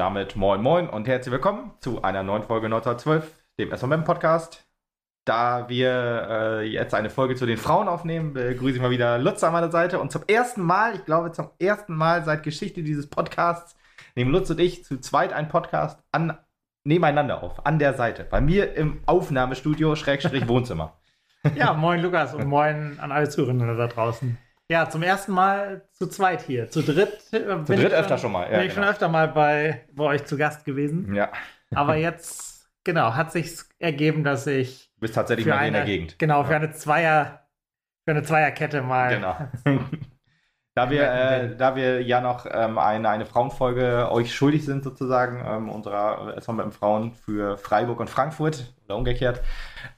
Damit moin moin und herzlich willkommen zu einer neuen Folge 1912, dem SMM Podcast. Da wir äh, jetzt eine Folge zu den Frauen aufnehmen, begrüße ich mal wieder Lutz an meiner Seite. Und zum ersten Mal, ich glaube zum ersten Mal seit Geschichte dieses Podcasts, nehmen Lutz und ich zu zweit einen Podcast an, nebeneinander auf, an der Seite. Bei mir im Aufnahmestudio, Schrägstrich Wohnzimmer. Ja, moin Lukas und moin an alle Zuhörerinnen da draußen. Ja, zum ersten Mal zu zweit hier. Zu dritt äh, bin zu dritt öfter schon mal. Ja, bin ich genau. schon öfter mal bei, bei euch zu Gast gewesen. Ja. Aber jetzt, genau, hat sich ergeben, dass ich. Du bist tatsächlich mal eine, in der Gegend. Genau, für ja. eine Zweier, für eine Zweierkette mal. Genau. Da wir, äh, da wir ja noch ähm, eine, eine Frauenfolge euch schuldig sind, sozusagen, ähm, unserer SV mit Frauen für Freiburg und Frankfurt oder umgekehrt,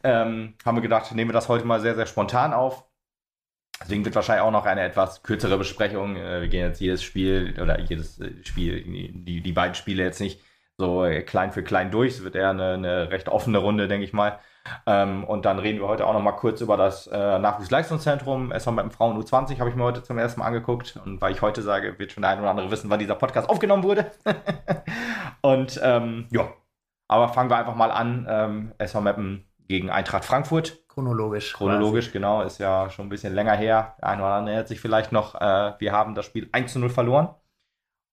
ähm, haben wir gedacht, nehmen wir das heute mal sehr, sehr spontan auf. Deswegen wird wahrscheinlich auch noch eine etwas kürzere Besprechung. Äh, wir gehen jetzt jedes Spiel oder jedes äh, Spiel, die, die beiden Spiele jetzt nicht so klein für klein durch. Es wird eher eine, eine recht offene Runde, denke ich mal. Ähm, und dann reden wir heute auch noch mal kurz über das äh, Nachwuchsleistungszentrum. SV mit dem Frauen U20 habe ich mir heute zum ersten Mal angeguckt. Und weil ich heute sage, wird schon der ein oder andere wissen, wann dieser Podcast aufgenommen wurde. und ähm, ja, aber fangen wir einfach mal an. Ähm, SV Meppen gegen Eintracht Frankfurt. Chronologisch. Chronologisch, quasi. genau, ist ja schon ein bisschen länger her. Der eine oder andere erinnert sich vielleicht noch, äh, wir haben das Spiel 1 zu 0 verloren.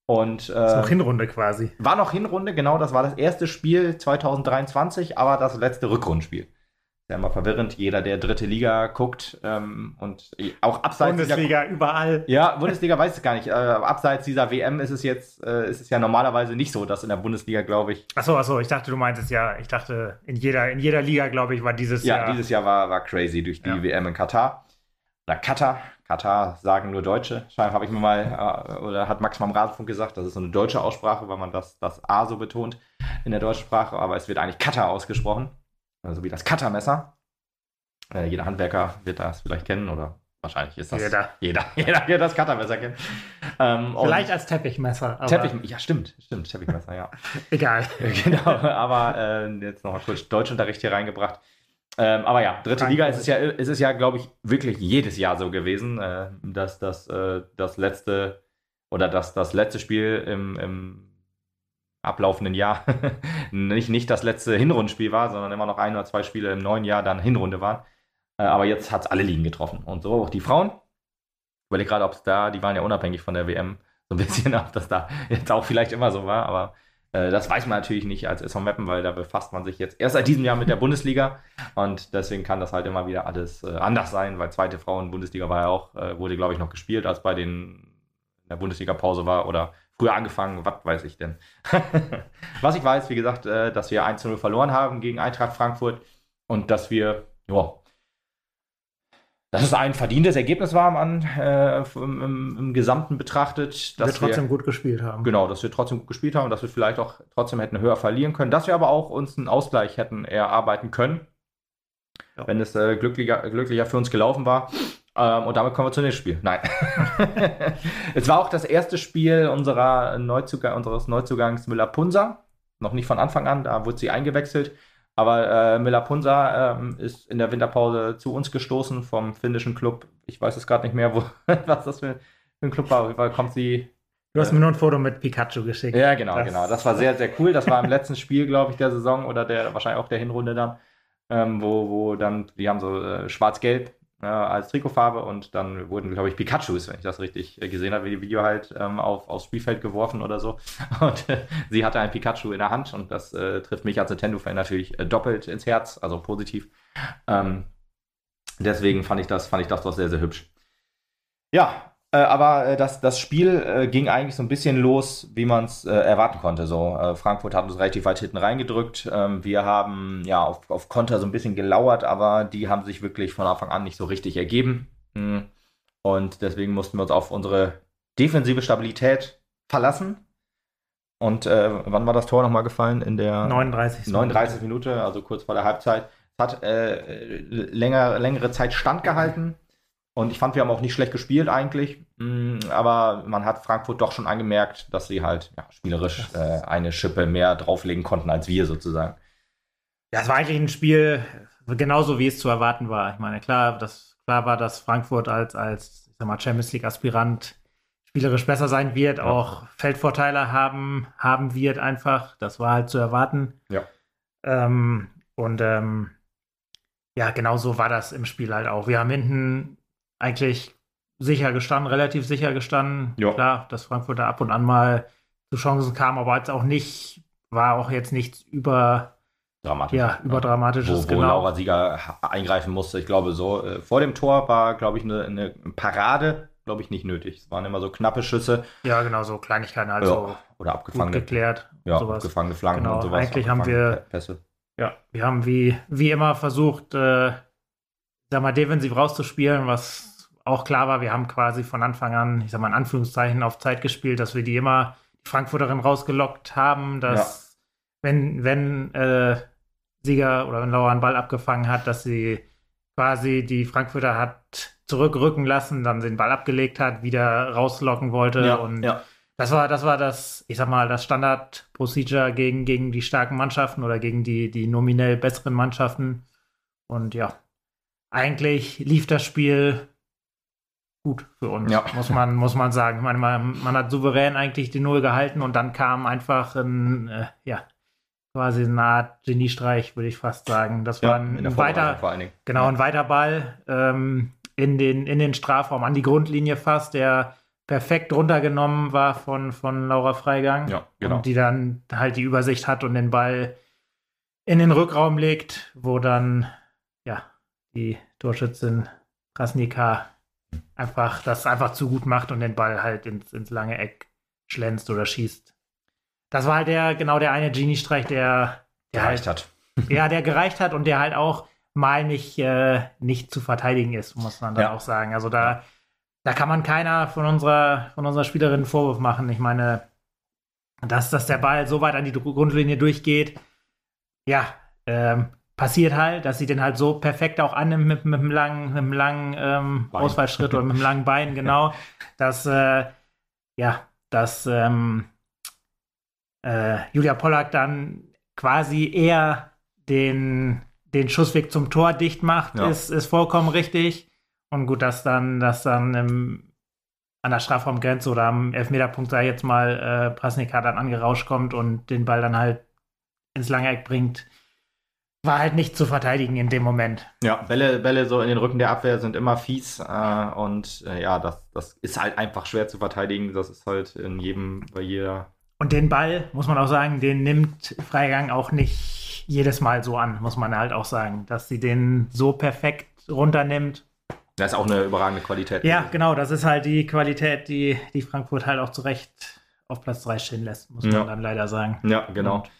Und, äh, das ist noch Hinrunde quasi. War noch Hinrunde, genau. Das war das erste Spiel 2023, aber das letzte Rückrundenspiel ja immer verwirrend. Jeder, der dritte Liga guckt ähm, und auch abseits Bundesliga dieser, überall. Ja, Bundesliga weiß ich gar nicht. Äh, abseits dieser WM ist es jetzt, äh, ist es ja normalerweise nicht so, dass in der Bundesliga, glaube ich. Achso, achso, ich dachte, du meintest ja, ich dachte, in jeder, in jeder Liga, glaube ich, war dieses ja, Jahr. Ja, dieses Jahr war, war crazy durch die ja. WM in Katar. Oder Katar. Katar sagen nur Deutsche. Scheinbar habe ich mir mal, äh, oder hat Max mal im Rasenfunk gesagt, das ist so eine deutsche Aussprache, weil man das, das A so betont in der deutschen Sprache, aber es wird eigentlich Katar ausgesprochen also wie das Cuttermesser. Äh, jeder Handwerker wird das vielleicht kennen oder wahrscheinlich ist das jeder, jeder, jeder wird das Cuttermesser kennen. Ähm, vielleicht als Teppichmesser. Teppich, ja, stimmt, stimmt, Teppichmesser, ja. Egal. genau, aber äh, jetzt noch mal kurz Deutschunterricht hier reingebracht. Ähm, aber ja, dritte Liga ist es ja, ist es ja, glaube ich, wirklich jedes Jahr so gewesen, äh, dass das, äh, das letzte oder dass das letzte Spiel im, im ablaufenden Jahr nicht, nicht das letzte Hinrundenspiel war, sondern immer noch ein oder zwei Spiele im neuen Jahr dann Hinrunde waren. Äh, aber jetzt hat es alle Ligen getroffen. Und so auch die Frauen. Ich überlege gerade, ob es da, die waren ja unabhängig von der WM, so ein bisschen, ob das da jetzt auch vielleicht immer so war. Aber äh, das weiß man natürlich nicht als SV Meppen, weil da befasst man sich jetzt erst seit diesem Jahr mit der Bundesliga. Und deswegen kann das halt immer wieder alles äh, anders sein, weil zweite Frauen-Bundesliga war ja auch, äh, wurde glaube ich noch gespielt, als bei den in der Bundesliga-Pause war oder früher angefangen, was weiß ich denn. was ich weiß, wie gesagt, äh, dass wir 1 0 verloren haben gegen Eintracht Frankfurt und dass wir, ja, dass es ein verdientes Ergebnis war am, äh, im, im, im, Gesamten betrachtet. Dass wir trotzdem wir, gut gespielt haben. Genau, dass wir trotzdem gut gespielt haben, dass wir vielleicht auch trotzdem hätten höher verlieren können, dass wir aber auch uns einen Ausgleich hätten erarbeiten können, ja. wenn es äh, glücklicher, glücklicher für uns gelaufen war. Ähm, und damit kommen wir zum nächsten Spiel. Nein. es war auch das erste Spiel unserer Neuzugang, unseres Neuzugangs Müller-Punsa. Noch nicht von Anfang an, da wurde sie eingewechselt. Aber äh, Müller-Punsa ähm, ist in der Winterpause zu uns gestoßen vom finnischen Club. Ich weiß es gerade nicht mehr, wo, was das für, ein Club war. Weil kommt sie. Du hast äh, mir nur ein Foto mit Pikachu geschickt. Ja, genau, das genau. Das war sehr, sehr cool. Das war im letzten Spiel, glaube ich, der Saison oder der wahrscheinlich auch der Hinrunde dann. Ähm, wo, wo dann, die haben so äh, schwarz-gelb äh, als Trikotfarbe und dann wurden, glaube ich, Pikachus, wenn ich das richtig äh, gesehen habe, wie die Video halt ähm, auf, aufs Spielfeld geworfen oder so. Und äh, sie hatte ein Pikachu in der Hand und das äh, trifft mich als Nintendo-Fan natürlich äh, doppelt ins Herz, also positiv. Ähm, deswegen fand ich das, fand ich das doch sehr, sehr hübsch. Ja, äh, aber äh, das, das Spiel äh, ging eigentlich so ein bisschen los, wie man es äh, erwarten konnte. So, äh, Frankfurt hat uns relativ weit hinten reingedrückt. Ähm, wir haben ja auf, auf Konter so ein bisschen gelauert, aber die haben sich wirklich von Anfang an nicht so richtig ergeben. Mhm. Und deswegen mussten wir uns auf unsere defensive Stabilität verlassen. Und äh, wann war das Tor nochmal gefallen? In der 39. 39 Minute, also kurz vor der Halbzeit. Es hat länger, längere Zeit standgehalten. Und ich fand, wir haben auch nicht schlecht gespielt eigentlich. Mm, aber man hat Frankfurt doch schon angemerkt, dass sie halt ja, spielerisch äh, eine Schippe mehr drauflegen konnten als wir sozusagen. Ja, es war eigentlich ein Spiel genauso, wie es zu erwarten war. Ich meine, klar, das, klar war, dass Frankfurt als, als ich sag mal, Champions League-Aspirant spielerisch besser sein wird, ja. auch Feldvorteile haben, haben wird einfach. Das war halt zu erwarten. Ja. Ähm, und ähm, ja, genau so war das im Spiel halt auch. Wir haben hinten eigentlich sicher gestanden, relativ sicher gestanden. Ja. Klar, dass Frankfurt da ab und an mal zu Chancen kam, aber jetzt auch nicht, war auch jetzt nichts über Dramatisch. Ja, überdramatisches. Wo, wo genau. Laura Sieger eingreifen musste. Ich glaube, so äh, vor dem Tor war, glaube ich, eine, eine Parade, glaube ich, nicht nötig. Es waren immer so knappe Schüsse. Ja, genau, so Kleinigkeiten halt ja. so. Oder abgefangene. geklärt. Ja, sowas. abgefangene Flanken genau. und sowas. Eigentlich haben wir. Pässe. Ja, wir haben wie, wie immer versucht, äh, sag mal, defensiv rauszuspielen, was auch klar war. Wir haben quasi von Anfang an, ich sag mal in Anführungszeichen, auf Zeit gespielt, dass wir die immer, die Frankfurterin rausgelockt haben, dass ja. wenn, wenn äh, Sieger oder wenn Laura einen Ball abgefangen hat, dass sie quasi die Frankfurter hat zurückrücken lassen, dann den Ball abgelegt hat, wieder rauslocken wollte ja, und ja. das war das war das, ich sag mal, das Standard-Procedure gegen, gegen die starken Mannschaften oder gegen die, die nominell besseren Mannschaften. Und ja, eigentlich lief das Spiel gut für uns, ja. muss, man, muss man sagen. Ich meine, man, man hat souverän eigentlich die Null gehalten und dann kam einfach ein, äh, ja, quasi eine Art Geniestreich, würde ich fast sagen. Das ja, war ein, ein weiter, genau, ein weiter Ball ähm, in, den, in den Strafraum, an die Grundlinie fast, der perfekt runtergenommen war von, von Laura Freigang. Ja, genau. Und die dann halt die Übersicht hat und den Ball in den Rückraum legt, wo dann, die Torschützin Krasnika einfach das einfach zu gut macht und den Ball halt ins, ins lange Eck schlänzt oder schießt. Das war halt der, genau der eine Genie-Streich, der, der gereicht halt, hat. Ja, der gereicht hat und der halt auch mal nicht, äh, nicht zu verteidigen ist, muss man dann ja. auch sagen. Also da, da kann man keiner von unserer, von unserer Spielerin einen Vorwurf machen. Ich meine, dass, dass der Ball so weit an die Grundlinie durchgeht, ja, ähm, passiert halt, dass sie den halt so perfekt auch annimmt mit, mit einem langen, mit einem langen ähm, Ausfallschritt oder mit einem langen Bein, genau, dass, äh, ja, dass ähm, äh, Julia Pollack dann quasi eher den, den Schussweg zum Tor dicht macht, ja. ist, ist vollkommen richtig. Und gut, dass dann, dass dann im, an der Strafraumgrenze oder am Elfmeterpunkt, sei jetzt mal, äh, Prasnika dann angerauscht kommt und den Ball dann halt ins lange Eck bringt, war halt nicht zu verteidigen in dem Moment. Ja, Bälle, Bälle so in den Rücken der Abwehr sind immer fies äh, und äh, ja, das, das ist halt einfach schwer zu verteidigen. Das ist halt in jedem, bei jeder und den Ball, muss man auch sagen, den nimmt Freigang auch nicht jedes Mal so an, muss man halt auch sagen, dass sie den so perfekt runternimmt. Das ist auch eine überragende Qualität. Ja, genau, das ist halt die Qualität, die, die Frankfurt halt auch zu Recht auf Platz 3 stehen lässt, muss man dann leider sagen. Ja, genau. Und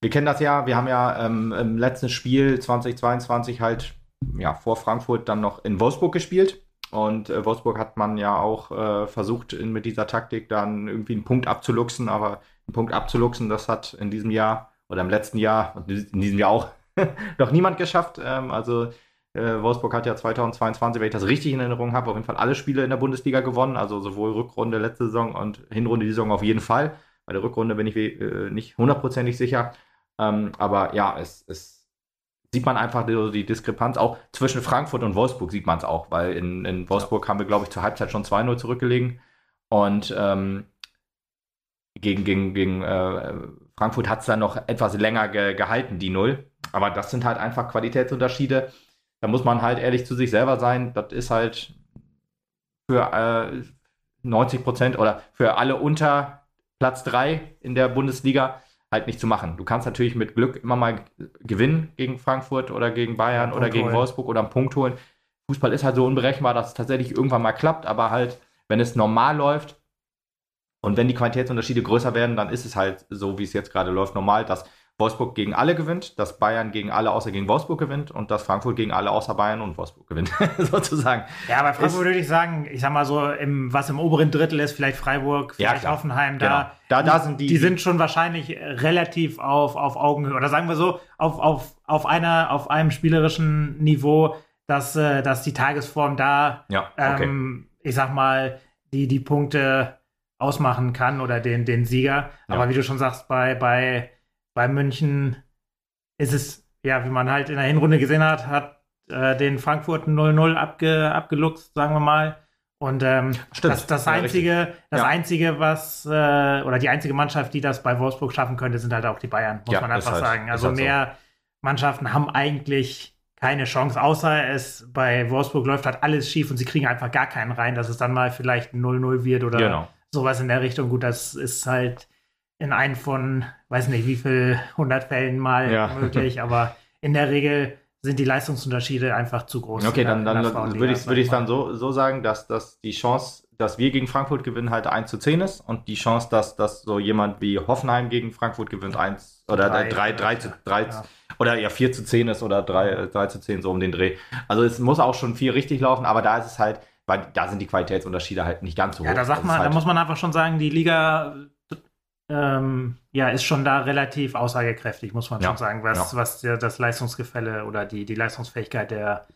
wir kennen das ja, wir haben ja ähm, im letzten Spiel 2022 halt ja, vor Frankfurt dann noch in Wolfsburg gespielt. Und äh, Wolfsburg hat man ja auch äh, versucht, in, mit dieser Taktik dann irgendwie einen Punkt abzuluxen, aber einen Punkt abzuluxen, das hat in diesem Jahr oder im letzten Jahr und in diesem Jahr auch noch niemand geschafft. Ähm, also äh, Wolfsburg hat ja 2022, wenn ich das richtig in Erinnerung habe, auf jeden Fall alle Spiele in der Bundesliga gewonnen, also sowohl Rückrunde letzte Saison und Hinrunde die Saison auf jeden Fall. Bei der Rückrunde bin ich äh, nicht hundertprozentig sicher. Ähm, aber ja, es, es sieht man einfach die, die, Diskrepanz. Auch zwischen Frankfurt und Wolfsburg sieht man es auch, weil in, in Wolfsburg haben wir, glaube ich, zur Halbzeit schon 2-0 zurückgelegen. Und ähm, gegen, gegen, gegen äh, Frankfurt hat es dann noch etwas länger ge gehalten, die Null. Aber das sind halt einfach Qualitätsunterschiede. Da muss man halt ehrlich zu sich selber sein. Das ist halt für äh, 90 Prozent oder für alle unter Platz 3 in der Bundesliga halt nicht zu machen. Du kannst natürlich mit Glück immer mal gewinnen gegen Frankfurt oder gegen Bayern oder gegen holen. Wolfsburg oder einen Punkt holen. Fußball ist halt so unberechenbar, dass es tatsächlich irgendwann mal klappt, aber halt, wenn es normal läuft und wenn die Qualitätsunterschiede größer werden, dann ist es halt so, wie es jetzt gerade läuft, normal, dass Wolfsburg gegen alle gewinnt, dass Bayern gegen alle außer gegen Wolfsburg gewinnt und dass Frankfurt gegen alle außer Bayern und Wolfsburg gewinnt, sozusagen. Ja, bei Frankfurt würde ich sagen, ich sag mal so, im, was im oberen Drittel ist, vielleicht Freiburg, vielleicht ja, Hoffenheim, da, genau. da, da sind die. Die sind schon wahrscheinlich relativ auf, auf Augenhöhe oder sagen wir so, auf, auf, auf, einer, auf einem spielerischen Niveau, dass, äh, dass die Tagesform da, ja, okay. ähm, ich sag mal, die, die Punkte ausmachen kann oder den, den Sieger. Ja. Aber wie du schon sagst, bei, bei bei München ist es, ja, wie man halt in der Hinrunde gesehen hat, hat äh, den Frankfurt 0-0 abge, abgeluchst, sagen wir mal. Und ähm, Stimmt. das, das Ja, einzige, richtig. das Ja. einzige, was äh, oder die einzige Mannschaft, die das bei Wolfsburg schaffen könnte, sind halt auch die Bayern, muss Ja, man einfach halt- sagen. Also halt so. mehr Mannschaften haben eigentlich keine Chance, außer es bei Wolfsburg läuft halt alles schief und sie kriegen einfach gar keinen rein, dass es dann mal vielleicht ein 0-0 wird oder Genau. sowas in der Richtung. Gut, das ist halt in einem von, weiß nicht, wie viel 100 Fällen mal Ja. möglich, aber in der Regel sind die Leistungsunterschiede einfach zu groß. Okay, dann, dann würde ich ich mal. dann so, so sagen, dass, dass die Chance, dass wir gegen Frankfurt gewinnen, halt 1 zu 10 ist und die Chance, dass, dass so jemand wie Hoffenheim gegen Frankfurt gewinnt, 1 oder Drei, 3, 3, zu 3 ja. oder ja 4 zu 10 ist oder 3, 3 zu 10 so um den Dreh. Also es muss auch schon viel richtig laufen, aber da ist es halt, weil da sind die Qualitätsunterschiede halt nicht ganz so Ja, hoch. da sagt man, halt, da muss man einfach schon sagen, die Liga ähm, ja, ist schon da relativ aussagekräftig, muss man Ja, schon sagen, was, ja. was der, das Leistungsgefälle oder die, die Leistungsfähigkeit der,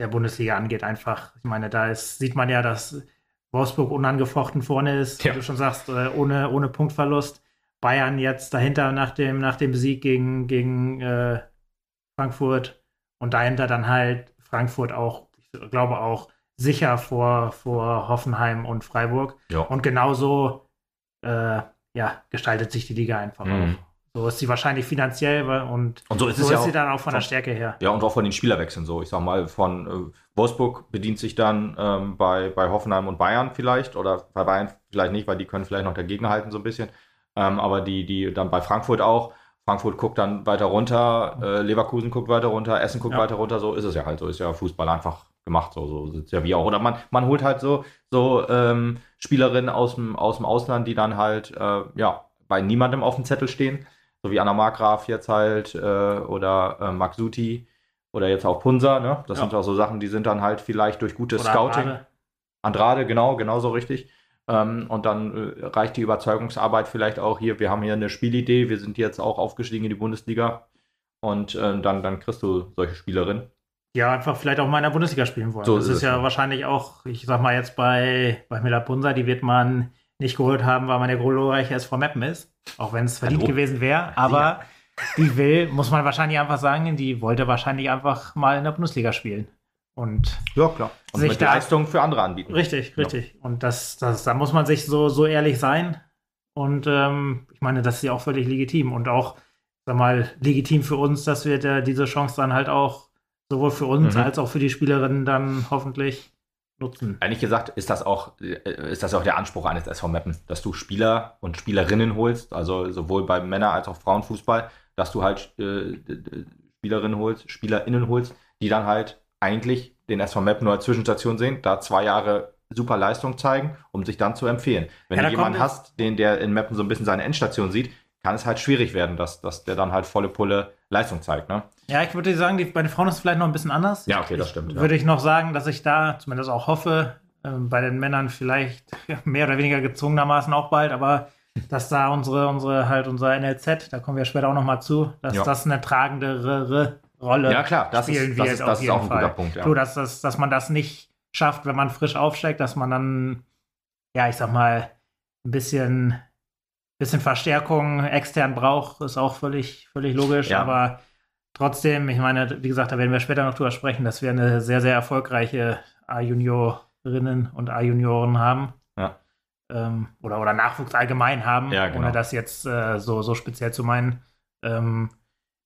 der Bundesliga angeht. Einfach, ich meine, da ist, sieht man ja, dass Wolfsburg unangefochten vorne ist, Ja. wie du schon sagst, äh, ohne, ohne Punktverlust. Bayern jetzt dahinter nach dem, nach dem Sieg gegen, gegen äh, Frankfurt und dahinter dann halt Frankfurt auch, ich glaube auch sicher vor, vor Hoffenheim und Freiburg. ja. Und genauso äh, ja, gestaltet sich die Liga einfach Mhm. auch. So ist sie wahrscheinlich finanziell und Und so ist so es ja ist auch, sie dann auch von der von- Stärke her. Ja, und auch von den Spielerwechseln so. Ich sag mal, von äh, Wolfsburg bedient sich dann ähm, bei, bei Hoffenheim und Bayern vielleicht oder bei Bayern vielleicht nicht, weil die können vielleicht noch dagegen halten so ein bisschen. Ähm, aber die, die dann bei Frankfurt auch. Frankfurt guckt dann weiter runter, äh, Leverkusen guckt weiter runter, Essen guckt Ja. weiter runter, so ist es ja halt. So ist ja Fußball einfach gemacht, so, so ist ja wie auch. Oder man, man holt halt so, so ähm, Spielerinnen aus dem, aus dem Ausland, die dann halt, äh, ja, bei niemandem auf dem Zettel stehen so wie Anna Markgraf jetzt halt äh, oder äh, Max Suti oder jetzt auch Punsa, ne? Das Ja. sind auch so Sachen, die sind dann halt vielleicht durch gutes Oder Scouting. Andrade. Andrade, genau, genauso richtig. Ähm, und dann äh, reicht die Überzeugungsarbeit vielleicht auch hier. Wir haben hier eine Spielidee, wir sind jetzt auch aufgestiegen in die Bundesliga. Und äh, dann, dann kriegst du solche Spielerinnen. Ja, einfach vielleicht auch mal in der Bundesliga spielen wollen. So das ist ist, ja ja. wahrscheinlich auch, ich sag mal jetzt bei, bei Miller Punsa, die wird man nicht geholt haben, weil man der glorreiche SV Meppen ist. Auch wenn es verdient Hallo? gewesen wäre. Aber die will, muss man wahrscheinlich einfach sagen, die wollte wahrscheinlich einfach mal in der Bundesliga spielen. Und Ja, klar. Und Sich mit da- Leistung für andere anbieten. Richtig, Ja. richtig. Und das, das, da muss man sich so, so ehrlich sein. Und ähm, ich meine, das ist ja auch völlig legitim und auch, sag mal, legitim für uns, dass wir da diese Chance dann halt auch sowohl für uns Mhm. als auch für die Spielerinnen dann hoffentlich nutzen. Ehrlich gesagt ist das auch, äh, ist das auch der Anspruch eines SV Meppen, dass du Spieler und Spielerinnen holst, also sowohl beim Männer- als auch Frauenfußball, dass du halt äh, Spielerinnen holst, SpielerInnen holst, die dann halt eigentlich den SV Meppen nur als Zwischenstation sehen, da zwei Jahre super Leistung zeigen, um sich dann zu empfehlen. Wenn Ja, du jemanden hast, den der in Meppen so ein bisschen seine Endstation sieht, kann es halt schwierig werden, dass, dass der dann halt volle Pulle Leistung zeigt. Ne? Ja, ich würde sagen, die, bei den Frauen ist es vielleicht noch ein bisschen anders. Ja, okay, das ich, stimmt, ja. Würde ich noch sagen, dass ich da zumindest auch hoffe, ähm, bei den Männern vielleicht mehr oder weniger gezwungenermaßen auch bald, aber dass da unsere, unsere, halt unser NLZ, da kommen wir später auch noch mal zu, dass Ja. das eine tragendere Rolle Ja, klar, das spielen ist, wird das ist, auf das ist jeden auch ein Fall. guter Punkt. Ja. So, dass, das, dass man das nicht schafft, wenn man frisch aufsteigt, dass man dann, ja, ich sag mal, ein bisschen, bisschen Verstärkung extern braucht, ist auch völlig, völlig logisch. Ja. Aber trotzdem, ich meine, wie gesagt, da werden wir später noch drüber sprechen, dass wir eine sehr, sehr erfolgreiche A-Juniorinnen und A-Junioren haben. Ja. Ähm, oder, oder Nachwuchs allgemein haben, Ja, genau. ohne das jetzt äh, so, so speziell zu meinen. Ähm,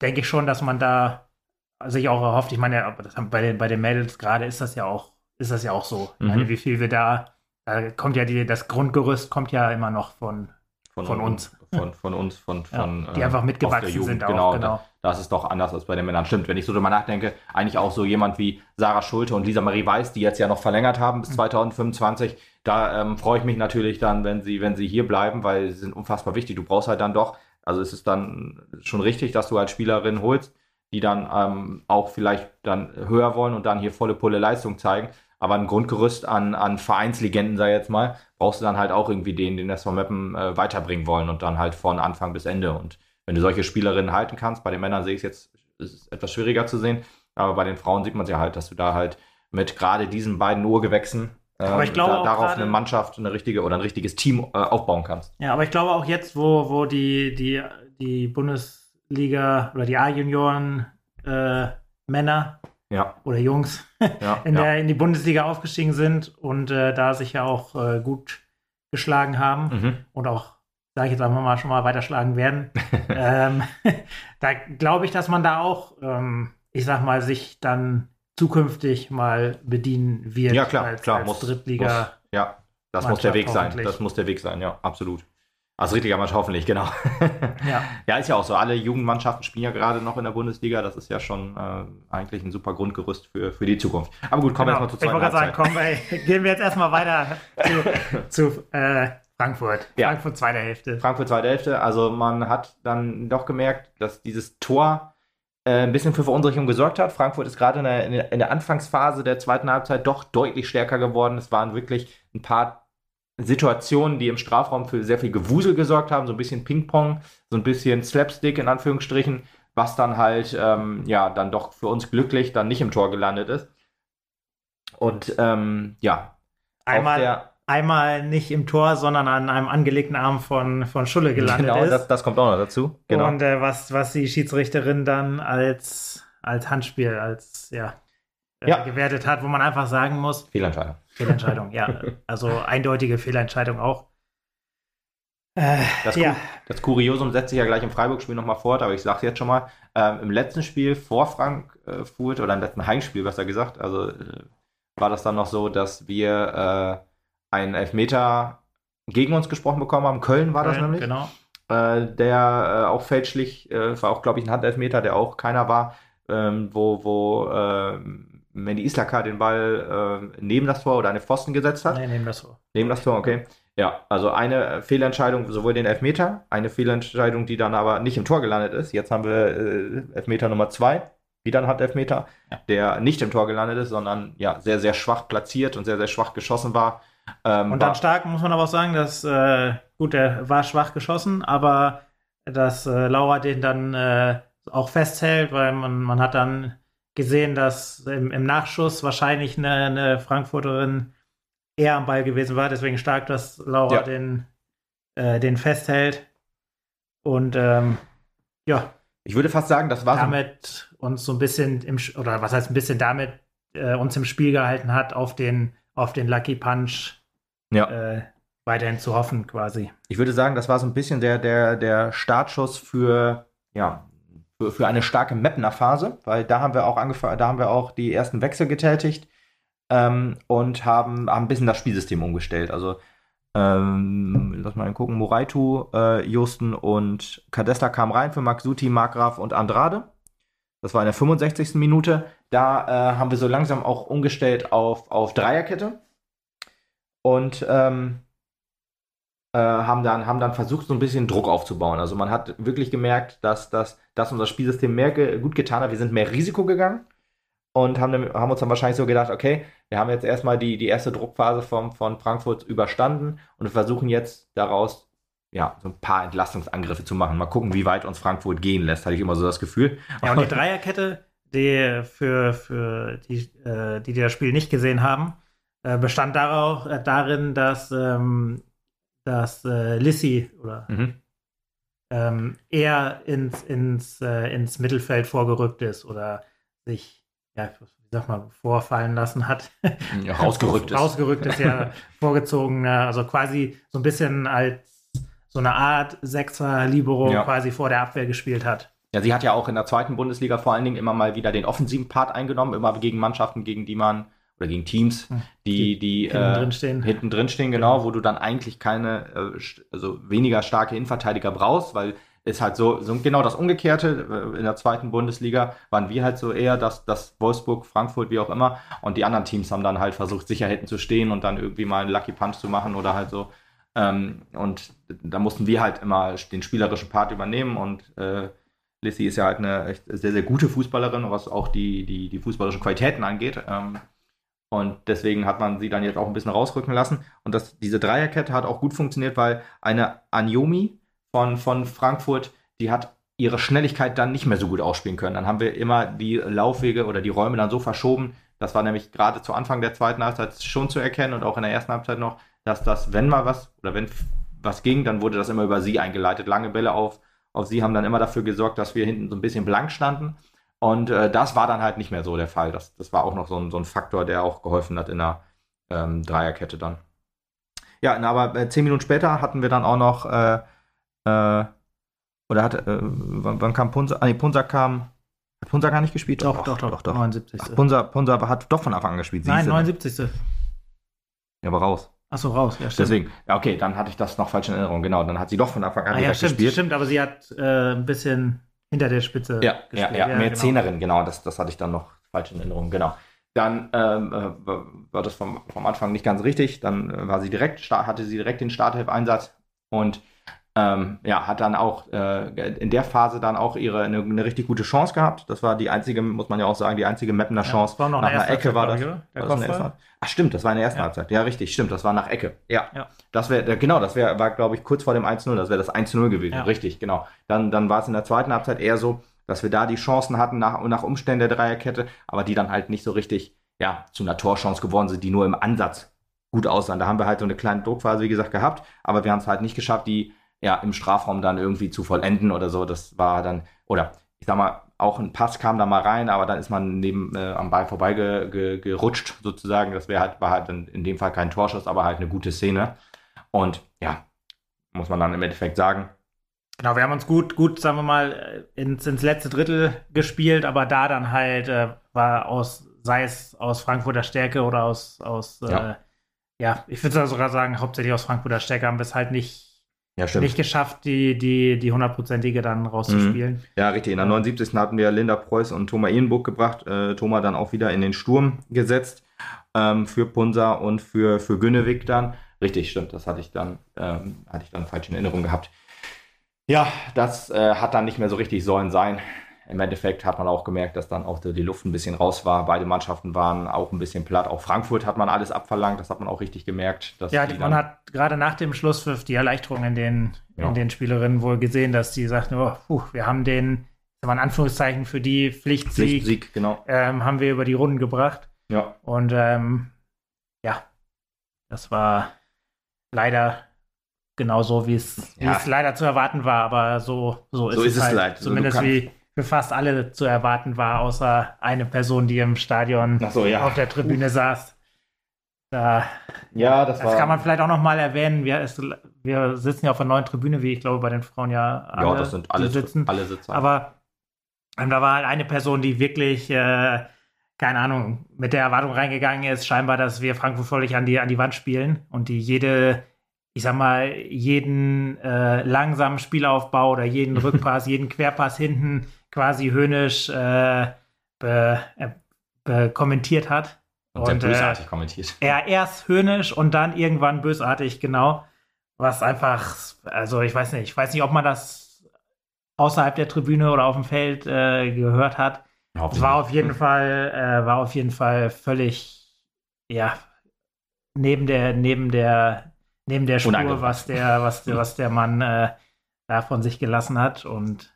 denke ich schon, dass man da sich auch erhofft. Ich meine, bei den, bei den Mädels gerade ist das ja auch, ist das ja auch so. Ich Mhm. meine, wie viel wir da, da kommt ja die, das Grundgerüst kommt ja immer noch von, von uns. Von, von uns, von, ja, von die äh, einfach mitgewachsen sind auch. Genau, Genau. Das ist doch anders als bei den Männern. Stimmt, wenn ich so drüber nachdenke, eigentlich auch so jemand wie Sarah Schulte und Lisa Marie Weiß, die jetzt ja noch verlängert haben Mhm. bis 2025, da ähm, freue ich mich natürlich dann, wenn sie, wenn sie hier bleiben, weil sie sind unfassbar wichtig. Du brauchst halt dann doch, also es ist dann schon richtig, dass du halt Spielerinnen holst, die dann ähm, auch vielleicht dann höher wollen und dann hier volle Pulle Leistung zeigen. Aber ein Grundgerüst an, an Vereinslegenden, sei jetzt mal, brauchst du dann halt auch irgendwie den, den SV Meppen äh, weiterbringen wollen und dann halt von Anfang bis Ende. Und wenn du solche Spielerinnen halten kannst, bei den Männern sehe ich es jetzt, ist es etwas schwieriger zu sehen, aber bei den Frauen sieht man es ja halt, dass du da halt mit gerade diesen beiden Urgewächsen ähm, Aber ich glaube da, darauf gerade- eine Mannschaft, eine richtige oder ein richtiges Team äh, aufbauen kannst. Ja, aber ich glaube auch jetzt, wo, wo die, die, die Bundesliga oder die A-Junioren äh, Männer ja. oder Jungs ja, in, der, in die Bundesliga aufgestiegen sind und äh, da sich ja auch äh, gut geschlagen haben mhm. und auch, sage ich jetzt einfach mal, schon mal weiterschlagen werden. ähm, da glaube ich, dass man da auch, ähm, ich sag mal, sich dann zukünftig mal bedienen wird. Ja, klar, als, klar. Als muss, Drittliga. Muss, ja, das muss der Weg sein. Das muss der Weg sein, ja, absolut. Als richtiger Mannschaft hoffentlich, genau. Ja. ja, ist ja auch so. Alle Jugendmannschaften spielen ja gerade noch in der Bundesliga. Das ist ja schon äh, eigentlich ein super Grundgerüst für, für die Zukunft. Aber gut, kommen genau. wir erstmal zu zweiten Ich wollte gerade sagen, komm, ey, gehen wir jetzt erstmal weiter zu, zu äh, Frankfurt. Ja. Frankfurt zweite Hälfte. Frankfurt zweite Hälfte. Also man hat dann doch gemerkt, dass dieses Tor äh, ein bisschen für Verunsicherung gesorgt hat. Frankfurt ist gerade in der, in der Anfangsphase der zweiten Halbzeit doch deutlich stärker geworden. Es waren wirklich ein paar Situationen, die im Strafraum für sehr viel Gewusel gesorgt haben, so ein bisschen Ping-Pong, so ein bisschen Slapstick in Anführungsstrichen, was dann halt, ähm, ja, dann doch für uns glücklich dann nicht im Tor gelandet ist. Und ähm, ja, einmal, einmal nicht im Tor, sondern an einem angelegten Arm von, von Schulle gelandet genau, ist. Genau, das, das, kommt auch noch dazu. Genau. Und äh, was, was die Schiedsrichterin dann als, als Handspiel, als ja, äh, ja. gewertet hat, wo man einfach sagen muss. Fehlentscheidung. Fehlentscheidung, ja. Also eindeutige Fehlentscheidung auch. Äh, das, ja. das, Kuriosum setzt sich ja gleich im Freiburg-Spiel nochmal fort, aber ich sage es jetzt schon mal. Ähm, Im letzten Spiel vor Frankfurt oder im letzten Heimspiel, besser gesagt, also äh, war das dann noch so, dass wir äh, einen Elfmeter gegen uns gesprochen bekommen haben. Köln war Köln, das nämlich. Genau. Äh, der äh, auch fälschlich, äh, war auch, glaube ich, ein Handelfmeter, der auch keiner war, ähm, wo, wo ähm, Mandy Islaka den Ball äh, neben das Tor oder eine Pfosten gesetzt hat. Nein, neben das Tor. Neben das Tor, okay. Ja, also eine Fehlentscheidung, sowohl den Elfmeter, eine Fehlentscheidung, die dann aber nicht im Tor gelandet ist. Jetzt haben wir äh, Elfmeter Nummer zwei, wieder ein Handelfmeter, ja. der nicht im Tor gelandet ist, sondern ja, sehr, sehr schwach platziert und sehr, sehr schwach geschossen war. Ähm, und dann war, stark muss man aber auch sagen, dass, äh, gut, der war schwach geschossen, aber dass äh, Laura den dann äh, auch festhält, weil man, man hat dann gesehen, dass im, im Nachschuss wahrscheinlich eine, eine, Frankfurterin eher am Ball gewesen war. Deswegen stark, dass Laura ja. den, äh, den festhält. Und ähm, ja. Ich würde fast sagen, das war damit so uns so ein bisschen im oder was heißt ein bisschen damit äh, uns im Spiel gehalten hat, auf den auf den Lucky Punch ja. äh, weiterhin zu hoffen, quasi. Ich würde sagen, das war so ein bisschen der der der Startschuss für ja für, für eine starke Mapner Phase, weil da haben wir auch angefangen, da haben wir auch die ersten Wechsel getätigt ähm, und haben, haben ein bisschen das Spielsystem umgestellt. Also ähm, lass mal gucken, Moraitu, äh, Justen und Kadesta kamen rein für Maxuti, Markgraf und Andrade. Das war in der 65. Minute. Da äh, haben wir so langsam auch umgestellt auf, auf Dreierkette. Und ähm, äh, haben, dann, haben dann versucht, so ein bisschen Druck aufzubauen. Also man hat wirklich gemerkt, dass, dass, dass unser Spielsystem mehr ge gut getan hat. Wir sind mehr Risiko gegangen und haben, haben uns dann wahrscheinlich so gedacht, okay, wir haben jetzt erstmal die, die erste Druckphase vom, von Frankfurt überstanden und wir versuchen jetzt daraus ja, so ein paar Entlastungsangriffe zu machen. Mal gucken, wie weit uns Frankfurt gehen lässt, hatte ich immer so das Gefühl. Ja, und die Dreierkette, die für, für die, äh, die, die das Spiel nicht gesehen haben, äh, bestand darauf, äh, darin, dass ähm, dass äh, Lissy oder mhm. Ähm, eher ins, ins, äh, ins Mittelfeld vorgerückt ist oder sich, ja, wie sag mal, vorfallen lassen hat. Ja, rausgerückt ist. Rausgerückt ist ja vorgezogen, also quasi so ein bisschen als so eine Art Sechser-Libero ja. quasi vor der Abwehr gespielt hat. Ja, sie hat ja auch in der zweiten Bundesliga vor allen Dingen immer mal wieder den offensiven Part eingenommen, immer gegen Mannschaften, gegen die man oder gegen Teams, hm. die, die, hinten äh, drin stehen. Hinten drin stehen, genau, wo du dann eigentlich keine, äh, also weniger starke Innenverteidiger brauchst, weil ist halt so, so genau das Umgekehrte. Äh, in der zweiten Bundesliga waren wir halt so eher das, das Wolfsburg, Frankfurt, wie auch immer. Und die anderen Teams haben dann halt versucht, sicher hinten zu stehen und dann irgendwie mal einen Lucky Punch zu machen oder halt so. Ähm, und da mussten wir halt immer den spielerischen Part übernehmen und äh, Lissy ist ja halt eine echt sehr, sehr gute Fußballerin, was auch die, die, die fußballerischen Qualitäten angeht. Ähm, und deswegen hat man sie dann jetzt auch ein bisschen rausrücken lassen. Und das, diese Dreierkette hat auch gut funktioniert, weil eine Anjomi von, von Frankfurt, die hat ihre Schnelligkeit dann nicht mehr so gut ausspielen können. Dann haben wir immer die Laufwege oder die Räume dann so verschoben. Das war nämlich gerade zu Anfang der zweiten Halbzeit schon zu erkennen und auch in der ersten Halbzeit noch, dass das, wenn mal was oder wenn was ging, dann wurde das immer über sie eingeleitet. Lange Bälle auf, auf sie haben dann immer dafür gesorgt, dass wir hinten so ein bisschen blank standen. Und äh, das war dann halt nicht mehr so der Fall. Das, das war auch noch so ein, so ein Faktor, der auch geholfen hat in der ähm, Dreierkette dann. Ja, aber äh, zehn Minuten später hatten wir dann auch noch, äh, äh, oder hat, äh, wann, kam Punsa? Ah, nee, Punsa kam. Hat Punsa gar nicht gespielt? Doch, doch, doch, doch. doch. 79. Ach, Punsa, Punsa hat doch von Anfang an gespielt. Nein, 79. Ne? Ja, aber raus. Achso, raus, ja, stimmt. Deswegen, ja, okay, dann hatte ich das noch falsch in Erinnerung. Genau, dann hat sie doch von Anfang an ah, ja, stimmt, gespielt. Stimmt, aber sie hat äh, ein bisschen hinter der Spitze ja, gespielt. Ja, ja, ja mehr genau. Zehnerin, genau, das, das hatte ich dann noch falsch in Erinnerung, genau. Dann ähm, äh, war das vom, vom Anfang nicht ganz richtig. Dann äh, war sie direkt, hatte sie direkt den Starthilf-Einsatz und ähm, ja, hat dann auch äh, in der Phase dann auch ihre eine, eine, richtig gute Chance gehabt. Das war die einzige, muss man ja auch sagen, die einzige Mappener Chance. Ja, war noch nach einer Ecke war das. war das Ach stimmt, das war in der ersten ja. Halbzeit. Ja, richtig, stimmt, das war nach Ecke. Ja. ja. Das wäre genau, das wäre war glaube ich kurz vor dem 1-0, das wäre das 1-0 gewesen. Ja. Richtig, genau. Dann dann war es in der zweiten Halbzeit eher so, dass wir da die Chancen hatten nach nach Umständen der Dreierkette, aber die dann halt nicht so richtig ja, zu einer Torchance geworden sind, die nur im Ansatz gut aussahen. Da haben wir halt so eine kleine Druckphase, wie gesagt, gehabt, aber wir haben es halt nicht geschafft, die ja im Strafraum dann irgendwie zu vollenden oder so. Das war dann, oder ich sag mal, auch ein Pass kam da mal rein, aber dann ist man neben äh, am Ball vorbeigerutscht, ge, sozusagen. Das wäre halt, war halt in, in dem Fall kein Torschuss, aber halt eine gute Szene. Und ja, muss man dann im Endeffekt sagen, Genau, wir haben uns gut, gut, sagen wir mal, ins, ins letzte Drittel gespielt, aber da dann halt äh, war aus sei es aus Frankfurter Stärke oder aus, aus ja. Äh, ja ich würde sogar sagen, hauptsächlich aus Frankfurter Stärke haben wir es halt nicht, ja, nicht geschafft, die, die, die hundertprozentige dann rauszuspielen. Mhm. Ja, richtig. In der 79. hatten wir Linda Preuß und Thomas Ehenburg gebracht. Äh, Thomas dann auch wieder in den Sturm gesetzt ähm, für Punsa und für, für Günnewig dann. Richtig, stimmt. Das hatte ich dann, ähm, hatte ich dann falsch in Erinnerung gehabt. Ja, das äh, hat dann nicht mehr so richtig sollen sein im Endeffekt hat man auch gemerkt, dass dann auch die Luft ein bisschen raus war. Beide Mannschaften waren auch ein bisschen platt. Auch Frankfurt hat man alles abverlangt. Das hat man auch richtig gemerkt. ja, man hat gerade nach dem Schlusspfiff die Erleichterung in den, ja. in den Spielerinnen wohl gesehen, dass die sagten, oh, puh, wir haben den, das war ein Anführungszeichen für die Pflichtsieg, Pflichtsieg genau. ähm, haben wir über die Runden gebracht. Ja. Und ähm, ja, das war leider genauso, wie es, ja. leider zu erwarten war, aber so, so ist, so es, ist halt. es leid. Zumindest wie für fast alle zu erwarten war, außer eine Person, die im Stadion so, ja. auf der Tribüne saß. Da, ja, das, das war, kann man vielleicht auch noch mal erwähnen. Wir, ist, wir sitzen ja auf einer neuen Tribüne, wie ich glaube bei den Frauen ja alle, ja, das sind alle, sitzen. Alle sitzen. Aber ähm, da war halt eine Person, die wirklich, äh, keine Ahnung, mit der Erwartung reingegangen ist, scheinbar, dass wir Frankfurt völlig an die, an die Wand spielen und die jede ich sag mal, jeden äh, langsamen Spielaufbau oder jeden Rückpass, jeden Querpass hinten quasi höhnisch äh, be, äh, be kommentiert hat. Und, und bösartig äh, kommentiert. Er erst höhnisch und dann irgendwann bösartig, genau. Was einfach, also ich weiß nicht, ich weiß nicht, ob man das außerhalb der Tribüne oder auf dem Feld äh, gehört hat. Es war auf jeden Fall, äh, war auf jeden Fall völlig, ja, neben der, neben der, neben der Spur, was der, was der, was der Mann äh, da von sich gelassen hat. Und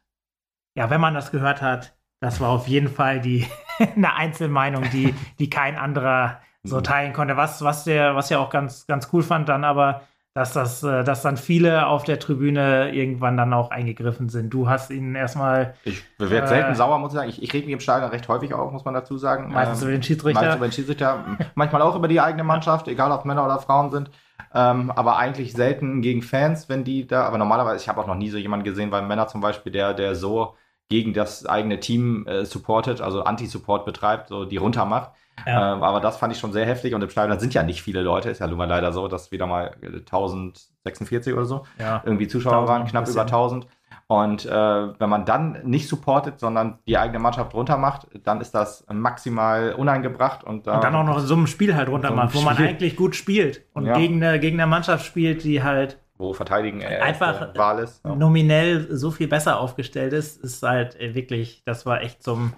ja, wenn man das gehört hat, das war auf jeden Fall die eine Einzelmeinung, die, die kein anderer so mhm. teilen konnte. Was, was der, was ja auch ganz, ganz cool fand, dann aber, dass das, äh, dass dann viele auf der Tribüne irgendwann dann auch eingegriffen sind. Du hast ihnen erstmal. Ich werde äh, selten sauer, muss ich sagen. Ich, ich reg mich im Stadion recht häufig auf, muss man dazu sagen. Meistens ähm, über den Schiedsrichter. Meistens über den Schiedsrichter. manchmal auch über die eigene Mannschaft, egal ob Männer oder Frauen sind. Ähm, aber eigentlich selten gegen Fans, wenn die da. Aber normalerweise, ich habe auch noch nie so jemanden gesehen, weil Männer zum Beispiel, der, der so gegen das eigene Team äh, supportet, also Anti-Support betreibt, so die runtermacht. Ja. Ähm, aber das fand ich schon sehr heftig und im Stadion sind ja nicht viele Leute, ist ja nun mal leider so, dass wieder mal 1046 oder so ja. irgendwie Zuschauer waren, knapp über 1000. Und äh, wenn man dann nicht supportet, sondern die eigene Mannschaft runter macht, dann ist das maximal uneingebracht. Und, äh, und dann auch noch so ein Spiel halt runter so wo man eigentlich gut spielt und ja. gegen, eine, gegen eine Mannschaft spielt, die halt wo Verteidigen einfach Wahl ist. Ja. nominell so viel besser aufgestellt ist, ist halt wirklich, das war echt zum,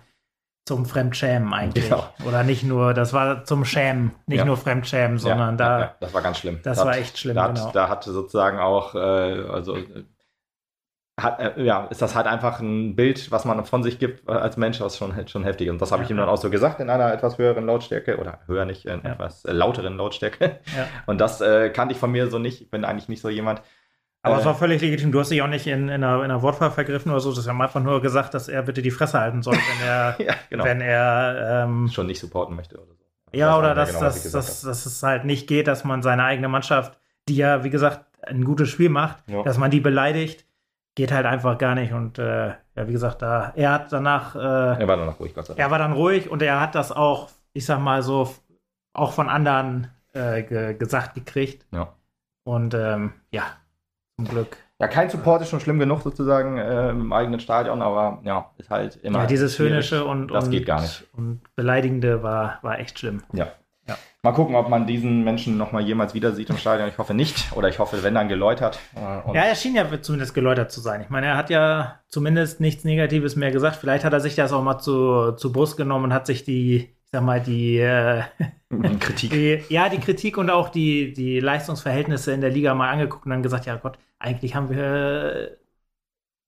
zum Fremdschämen eigentlich. Ja. Oder nicht nur, das war zum Schämen, nicht ja. nur Fremdschämen, sondern da. das war ganz schlimm. Das, das war echt schlimm, da, genau. Da hatte sozusagen auch, äh, also hat, äh, ja, ist das halt einfach ein Bild, was man von sich gibt äh, als Mensch, was schon, schon heftig. Und das habe ich ihm dann auch so gesagt in einer etwas höheren Lautstärke oder höher nicht, in ja. etwas äh, lauteren Lautstärke. Ja. Und das äh, kannte ich von mir so nicht. Ich bin eigentlich nicht so jemand. Aber äh, es war völlig legitim. Du hast dich auch nicht in, in, einer, in einer Wortwahl vergriffen oder so. Das haben einfach nur gesagt, dass er bitte die Fresse halten soll, wenn er, ja, genau. wenn er ähm, schon nicht supporten möchte oder so. Ja, oder dass, genau, dass, dass, dass es halt nicht geht, dass man seine eigene Mannschaft, die ja, wie gesagt, ein gutes Spiel macht, dass man die beleidigt, geht halt einfach gar nicht. Und äh, ja, wie gesagt, da er hat danach. Äh, er war danach ruhig, Gott sei Dank. Er war dann ruhig und er hat das auch, ich sag mal so, auch von anderen äh, ge gesagt gekriegt. Ja. Und ähm, ja, zum Glück. Ja, kein Support ist schon schlimm genug sozusagen äh, im eigenen Stadion, aber ja, ist halt immer. Ja, dieses Höhnische und, das und, geht gar nicht. und Beleidigende war, war echt schlimm. Ja. Mal gucken, ob man diesen Menschen nochmal jemals wieder sieht im Stadion. Ich hoffe nicht. Oder ich hoffe, wenn dann geläutert. Und ja, er schien ja zumindest geläutert zu sein. Ich meine, er hat ja zumindest nichts Negatives mehr gesagt. Vielleicht hat er sich das auch mal zu, zu Brust genommen und hat sich die sag mal, die, äh, Kritik. Die, ja, die Kritik und auch die, die Leistungsverhältnisse in der Liga mal angeguckt und dann gesagt, ja Gott, eigentlich haben wir,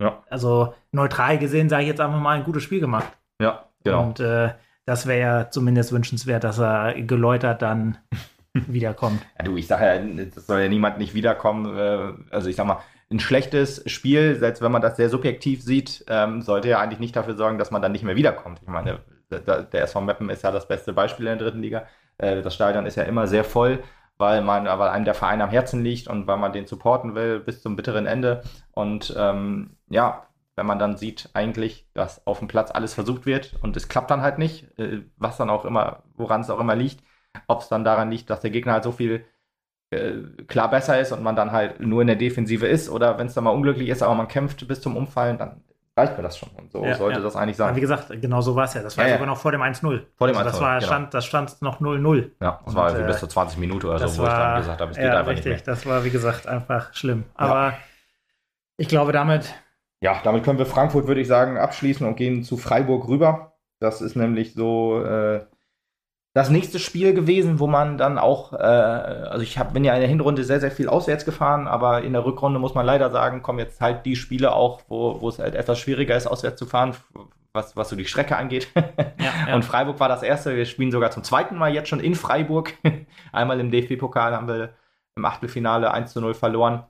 ja. also neutral gesehen, sage ich jetzt einfach mal, ein gutes Spiel gemacht. Ja, genau. Und äh, das wäre ja zumindest wünschenswert, dass er geläutert dann wiederkommt. Ja, du, ich sage ja, das soll ja niemand nicht wiederkommen. Äh, also ich sag mal, ein schlechtes Spiel, selbst wenn man das sehr subjektiv sieht, ähm, sollte ja eigentlich nicht dafür sorgen, dass man dann nicht mehr wiederkommt. Ich meine, der SV Meppen ist ja das beste Beispiel in der dritten Liga. Äh, das Stadion ist ja immer sehr voll, weil man, weil einem der Verein am Herzen liegt und weil man den supporten will bis zum bitteren Ende. Und ähm, ja, wenn man dann sieht eigentlich, dass auf dem Platz alles versucht wird und es klappt dann halt nicht, äh, was dann auch immer, woran es auch immer liegt, ob es dann daran liegt, dass der Gegner halt so viel äh, klar besser ist und man dann halt nur in der Defensive ist oder wenn es dann mal unglücklich ist, aber man kämpft bis zum Umfallen, dann reicht mir das schon. Und so ja, sollte ja. das eigentlich sein. Aber wie gesagt, genau so war es ja. Das war ja, sogar noch vor dem 1-0. Vor dem also 1-0. Das, war, genau. stand, das stand noch 0-0. Ja, das und, war äh, bis zur 20 Minuten oder so, wo war, ich dann gesagt habe, es geht einfach richtig, nicht mehr. Das war, wie gesagt, einfach schlimm. Aber ich glaube, damit. Ja, damit können wir Frankfurt, würde ich sagen, abschließen und gehen zu Freiburg rüber. Das ist nämlich so äh, das nächste Spiel gewesen, wo man dann auch, äh, also ich hab, bin ja in der Hinrunde sehr, sehr viel auswärts gefahren, aber in der Rückrunde muss man leider sagen, kommen jetzt halt die Spiele auch, wo, wo es halt etwas schwieriger ist, auswärts zu fahren, was, was so die Strecke angeht. Ja, ja. Und Freiburg war das erste. Wir spielen sogar zum zweiten Mal jetzt schon in Freiburg. Einmal im DFB-Pokal haben wir im Achtelfinale 1 zu 0 verloren.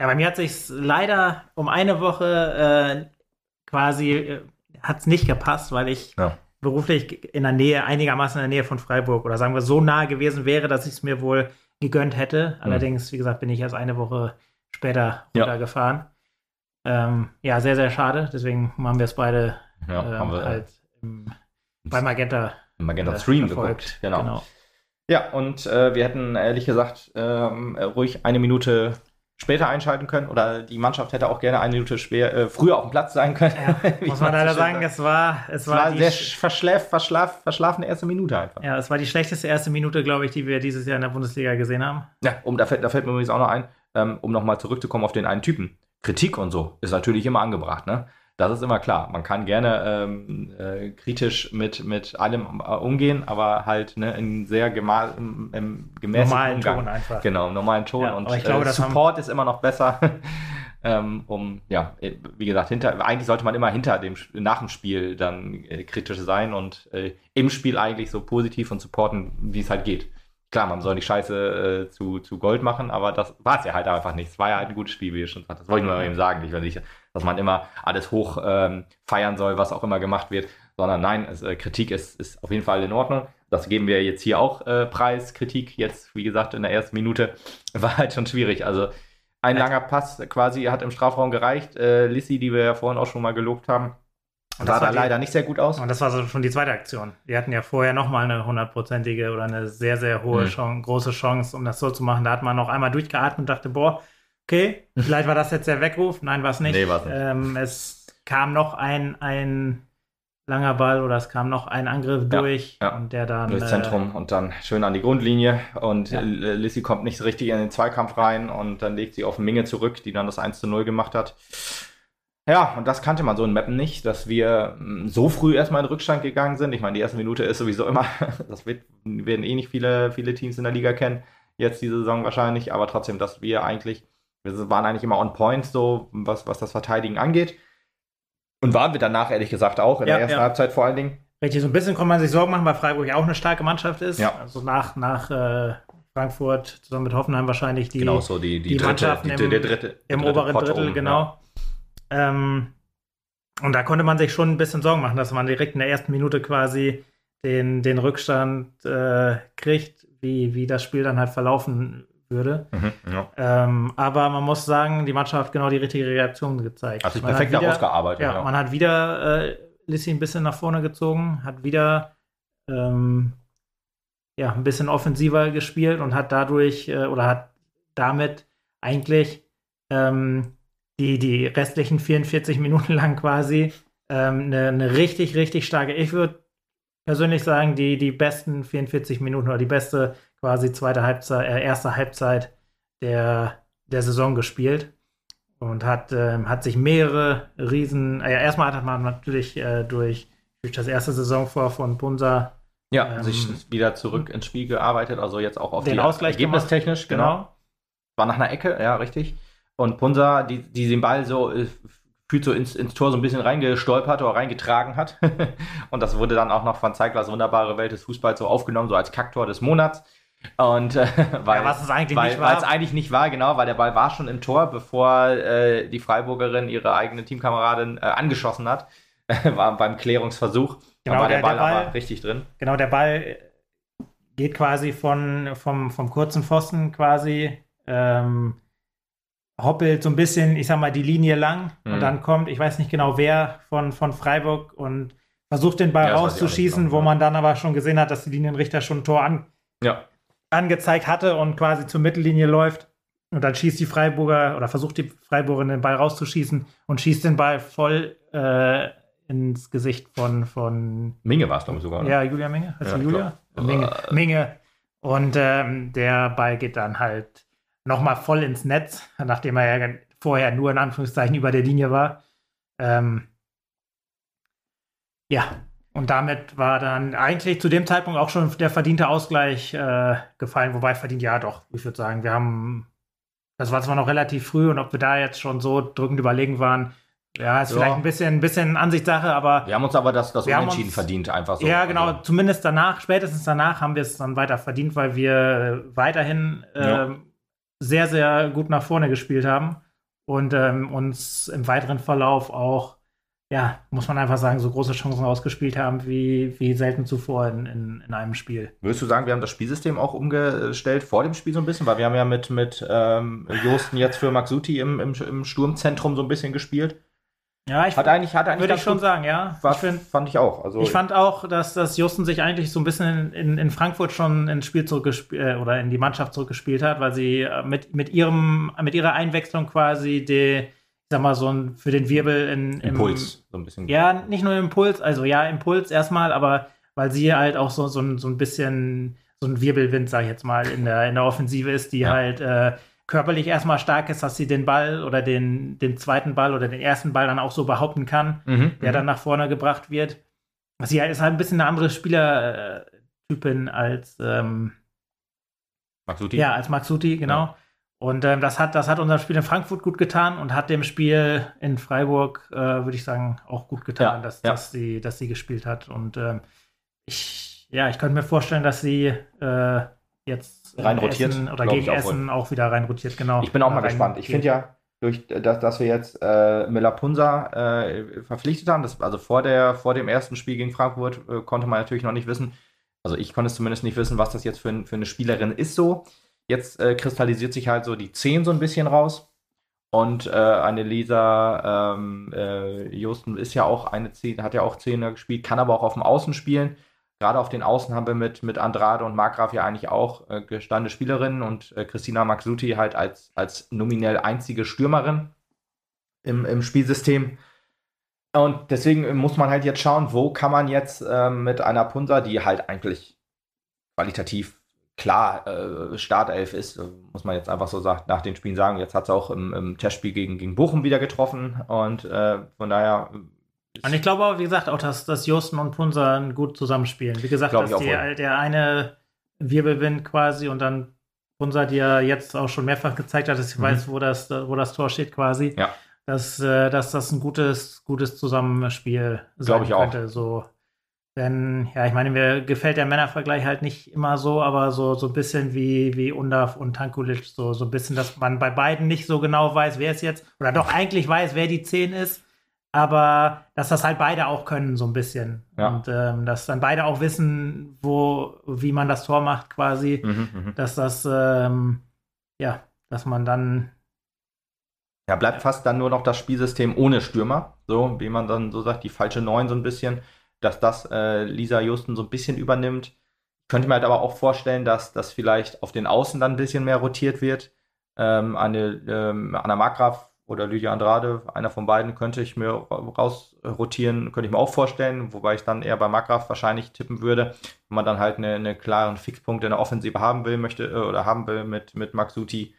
Ja, bei mir hat sich leider um eine Woche äh, quasi äh, hat es nicht gepasst, weil ich ja beruflich in der Nähe, einigermaßen in der Nähe von Freiburg oder sagen wir so nahe gewesen wäre, dass ich es mir wohl gegönnt hätte. Mhm. Allerdings, wie gesagt, bin ich erst eine Woche später runtergefahren. Ja. Ähm, ja, sehr, sehr schade. Deswegen haben wir es beide ja, ähm, wir, halt im, bei Magenta, Magenta äh, Stream verfolgt. geguckt. Genau. genau. Ja, und äh, wir hätten ehrlich gesagt ähm, ruhig eine Minute später einschalten können oder die Mannschaft hätte auch gerne eine Minute schwer, äh, früher auf dem Platz sein können. Ja, muss man leider sagen, es war, es, es war, war sehr verschläf, verschlaf, verschlafene erste Minute einfach. Ja, es war die schlechteste erste Minute, glaube ich, die wir dieses Jahr in der Bundesliga gesehen haben. Ja, um, da, fällt, da fällt mir übrigens auch noch ein, ähm, um nochmal zurückzukommen auf den einen Typen. Kritik und so ist natürlich immer angebracht, ne? Das ist immer klar. Man kann gerne ähm, äh, kritisch mit, mit allem äh, umgehen, aber halt ne, in sehr gemal, im, im gemäßigten normalen Umgang. Ton einfach. Genau, im normalen Ton. Ja, und ich glaube, äh, Support ist immer noch besser. ähm, um, ja, wie gesagt, hinter, eigentlich sollte man immer hinter dem, nach dem Spiel dann äh, kritisch sein und äh, im Spiel eigentlich so positiv und supporten, wie es halt geht klar, man soll die Scheiße äh, zu, zu Gold machen, aber das war es ja halt einfach nicht. Es war ja halt ein gutes Spiel, wie ihr schon sagt. Das wollte ich nur eben sagen. Ich nicht, dass man immer alles hoch ähm, feiern soll, was auch immer gemacht wird, sondern nein, es, äh, Kritik ist, ist auf jeden Fall in Ordnung. Das geben wir jetzt hier auch äh, preis. Kritik jetzt, wie gesagt, in der ersten Minute war halt schon schwierig. Also ein langer Pass quasi hat im Strafraum gereicht. Äh, Lissi, die wir ja vorhin auch schon mal gelobt haben, sah da leider nicht sehr gut aus. Und das war so schon die zweite Aktion. Wir hatten ja vorher nochmal eine hundertprozentige oder eine sehr, sehr hohe mhm. Chance, große Chance, um das so zu machen. Da hat man noch einmal durchgeatmet und dachte, boah, okay, vielleicht war das jetzt der Weckruf. Nein, war es nicht. Nee, war's nicht. Ähm, es kam noch ein, ein langer Ball oder es kam noch ein Angriff ja, durch ja. und der dann durchs Zentrum äh, und dann schön an die Grundlinie und ja. Lissy kommt nicht so richtig in den Zweikampf rein und dann legt sie auf Minge zurück, die dann das 1 zu 0 gemacht hat. Ja, und das kannte man so in Mappen nicht, dass wir hm, so früh erstmal in Rückstand gegangen sind. Ich meine, die erste Minute ist sowieso immer, das wird, werden eh nicht viele, viele Teams in der Liga kennen, jetzt diese Saison wahrscheinlich, aber trotzdem, dass wir eigentlich, wir waren eigentlich immer on point, so was, was das Verteidigen angeht. Und waren wir danach, ehrlich gesagt, auch in ja, der ersten ja. Halbzeit vor allen Dingen. Richtig, so ein bisschen kann man sich Sorgen machen, weil Freiburg ja auch eine starke Mannschaft ist. Ja. Also nach, nach äh, Frankfurt zusammen mit Hoffenheim wahrscheinlich die, genau so die, die, die dritte, Mannschaften die, im- der dritte, im der dritte oberen Pott Drittel, oben, genau. Ähm, und da konnte man sich schon ein bisschen Sorgen machen, dass man direkt in der ersten Minute quasi den, den Rückstand äh, kriegt, wie, wie das Spiel dann halt verlaufen würde. Ja. Mhm, ja. Ähm, aber man muss sagen, die Mannschaft hat genau die richtige Reaktion gezeigt. Hat sich Man perfekt wieder, herausgearbeitet. ja, man hat wieder äh, Lissi ein bisschen nach vorne gezogen, hat wieder ähm, ja, ein bisschen offensiver gespielt und hat dadurch äh, oder hat damit eigentlich ähm, die, die restlichen 44 Minuten lang quasi ähm, eine, eine richtig, richtig starke, ich würde persönlich sagen, die, die besten 44 Minuten oder die beste quasi zweite Halbzeit, äh, erste Halbzeit der, der Saison gespielt und hat, ähm, hat sich mehrere Riesen, äh, ja, erstmal hat man natürlich äh, durch, durch das erste Saisontor von Punsa Ja, Ähm, sich wieder zurück ins Spiel gearbeitet, also jetzt auch auf Den die Ausgleich ergebnistechnisch, genau. genau. War nach einer Ecke, ja, richtig. Und Punsa, die, die den Ball so äh, fühlt so ins, ins Tor so ein bisschen reingestolpert oder reingetragen hat. und das wurde dann auch noch von Zeiglers wunderbare Welt des Fußballs so aufgenommen, so als Kacktor des Monats. Und äh, weil, ja, es eigentlich weil nicht war. eigentlich nicht war, genau, weil der Ball war schon im Tor, bevor äh, die Freiburgerin ihre eigene Teamkameradin äh, angeschossen hat. war beim Klärungsversuch. Genau, da war der, der- Ball, der Ball- aber richtig drin. Genau, der Ball geht quasi von, vom, vom kurzen Pfosten quasi, ähm, hoppelt so ein bisschen, ich sag mal, die Linie lang Mhm. und dann kommt, ich weiß nicht genau wer von, von Freiburg und versucht den Ball Ja, rauszuschießen, genau, wo man dann aber schon gesehen hat, dass die Linienrichter schon ein Tor an, Ja. Angezeigt hatte und quasi zur Mittellinie läuft. Und dann schießt die Freiburger oder versucht die Freiburgerin den Ball rauszuschießen und schießt den Ball voll äh, ins Gesicht von, von Minge war es, glaube ich, sogar. ne? ja, Julia Minge. Heißt Ja, Julia? glaub. Minge. Äh. Minge. Und ähm, der Ball geht dann halt nochmal voll ins Netz, nachdem er ja vorher nur in Anführungszeichen über der Linie war. Ähm, ja, und damit war dann eigentlich zu dem Zeitpunkt auch schon der verdiente Ausgleich äh, gefallen. Wobei verdient, ja doch, ich würde sagen, wir haben, das war zwar noch relativ früh und ob wir da jetzt schon so drückend überlegen waren, ja, ist Ja. vielleicht ein bisschen, ein bisschen Ansichtssache, aber Wir haben uns aber das, das Unentschieden uns- verdient, einfach so. ja, genau. Also, Zumindest danach, spätestens danach haben wir es dann weiter verdient, weil wir weiterhin Ja. ähm, sehr, sehr gut nach vorne gespielt haben und ähm, uns im weiteren Verlauf auch, ja, muss man einfach sagen, so große Chancen rausgespielt haben wie, wie selten zuvor in, in, in einem Spiel. würdest du sagen, wir haben das Spielsystem auch umgestellt vor dem Spiel so ein bisschen? Weil wir haben ja mit, mit ähm, Josten jetzt für Maxuti im, im, im Sturmzentrum so ein bisschen gespielt. Ja, ich Hat eigentlich, hat eigentlich würde ich schon sagen, ja. war, ich find, fand ich auch. Also, Ich fand auch, dass, dass Justen sich eigentlich so ein bisschen in, in Frankfurt schon ins Spiel zurückgespielt äh, oder in die Mannschaft zurückgespielt hat, weil sie äh, mit, mit, ihrem, mit ihrer Einwechslung quasi die, sag mal, so ein, für den Wirbel in, im- Impuls, so ein bisschen. Ja, nicht nur Impuls, also ja, Impuls erstmal, aber weil sie halt auch so, so, ein, so ein bisschen so ein Wirbelwind, sag ich jetzt mal, in der, in der Offensive ist, die Ja. halt äh, körperlich erstmal stark ist, dass sie den Ball oder den, den zweiten Ball oder den ersten Ball dann auch so behaupten kann Mhm, der mhm. dann nach vorne gebracht wird. Sie ist halt ein bisschen eine andere Spielertypin als, ähm, Maxuti? ja, als Maxuti, genau. Ja. Und ähm, das, hat, das hat unserem Spiel in Frankfurt gut getan und hat dem Spiel in Freiburg, äh, würde ich sagen, auch gut getan, Ja, dass, ja. Dass, sie, dass sie gespielt hat. Und ähm, ich, ja, ich könnte mir vorstellen, dass sie äh, jetzt in Rein rotiert, Essen oder gegen auch Essen auch wieder rein rotiert, genau. Ich bin auch mal gespannt. Ich finde ja, durch dass, dass wir jetzt äh, Miller Punsa äh, verpflichtet haben, das, also vor, der, vor dem ersten Spiel gegen Frankfurt äh, konnte man natürlich noch nicht wissen, also ich konnte es zumindest nicht wissen, was das jetzt für, ein, für eine Spielerin ist so. Jetzt äh, kristallisiert sich halt so die 10 so ein bisschen raus. Und äh, eine Lisa ähm, äh, Josten ist ja auch eine 10, hat ja auch 10er gespielt, kann aber auch auf dem Außen spielen. Gerade auf den Außen haben wir mit, mit Andrade und Markgraf ja eigentlich auch äh, gestandene Spielerinnen und äh, Christina Maxuti halt als, als nominell einzige Stürmerin im, im Spielsystem. Und deswegen muss man halt jetzt schauen, wo kann man jetzt ähm, mit einer Punsa, die halt eigentlich qualitativ klar äh, Startelf ist, muss man jetzt einfach so sagt, nach den Spielen sagen. Jetzt hat sie auch im, im Testspiel gegen, gegen Bochum wieder getroffen und äh, von daher. äh, Und ich glaube auch, wie gesagt, auch, dass, dass Josten und Punsa gut zusammenspielen. Wie gesagt, dass ich auch die, der eine Wirbelwind quasi und dann Punsa, die ja jetzt auch schon mehrfach gezeigt hat, dass sie Mhm. weiß, wo das, wo das Tor steht quasi. Ja. Dass, äh, dass das ein gutes, gutes Zusammenspiel sein ich auch. könnte. So, Denn, ja, ich meine, mir gefällt der Männervergleich halt nicht immer so, aber so, so ein bisschen wie, wie Undav und Tankulic, so, so ein bisschen, dass man bei beiden nicht so genau weiß, wer es jetzt, oder doch eigentlich weiß, wer die 10 ist, aber dass das halt beide auch können, so ein bisschen. Ja. Und ähm, dass dann beide auch wissen, wo, wie man das Tor macht, quasi. Mhm, mhm. dass das, ähm, ja, dass man dann. Ja, bleibt fast dann nur noch das Spielsystem ohne Stürmer, so wie man dann so sagt, die falsche Neun so ein bisschen dass das äh, Lisa Justen so ein bisschen übernimmt. Ich könnte mir halt aber auch vorstellen, dass das vielleicht auf den Außen dann ein bisschen mehr rotiert wird. Ähm, eine ähm, Anna Markgraf oder Lydia Andrade, einer von beiden könnte ich mir rausrotieren, könnte ich mir auch vorstellen, wobei ich dann eher bei Markgraf wahrscheinlich tippen würde, wenn man dann halt einen eine klaren Fixpunkt in der Offensive haben will, möchte äh, oder haben will mit, mit Maxuti.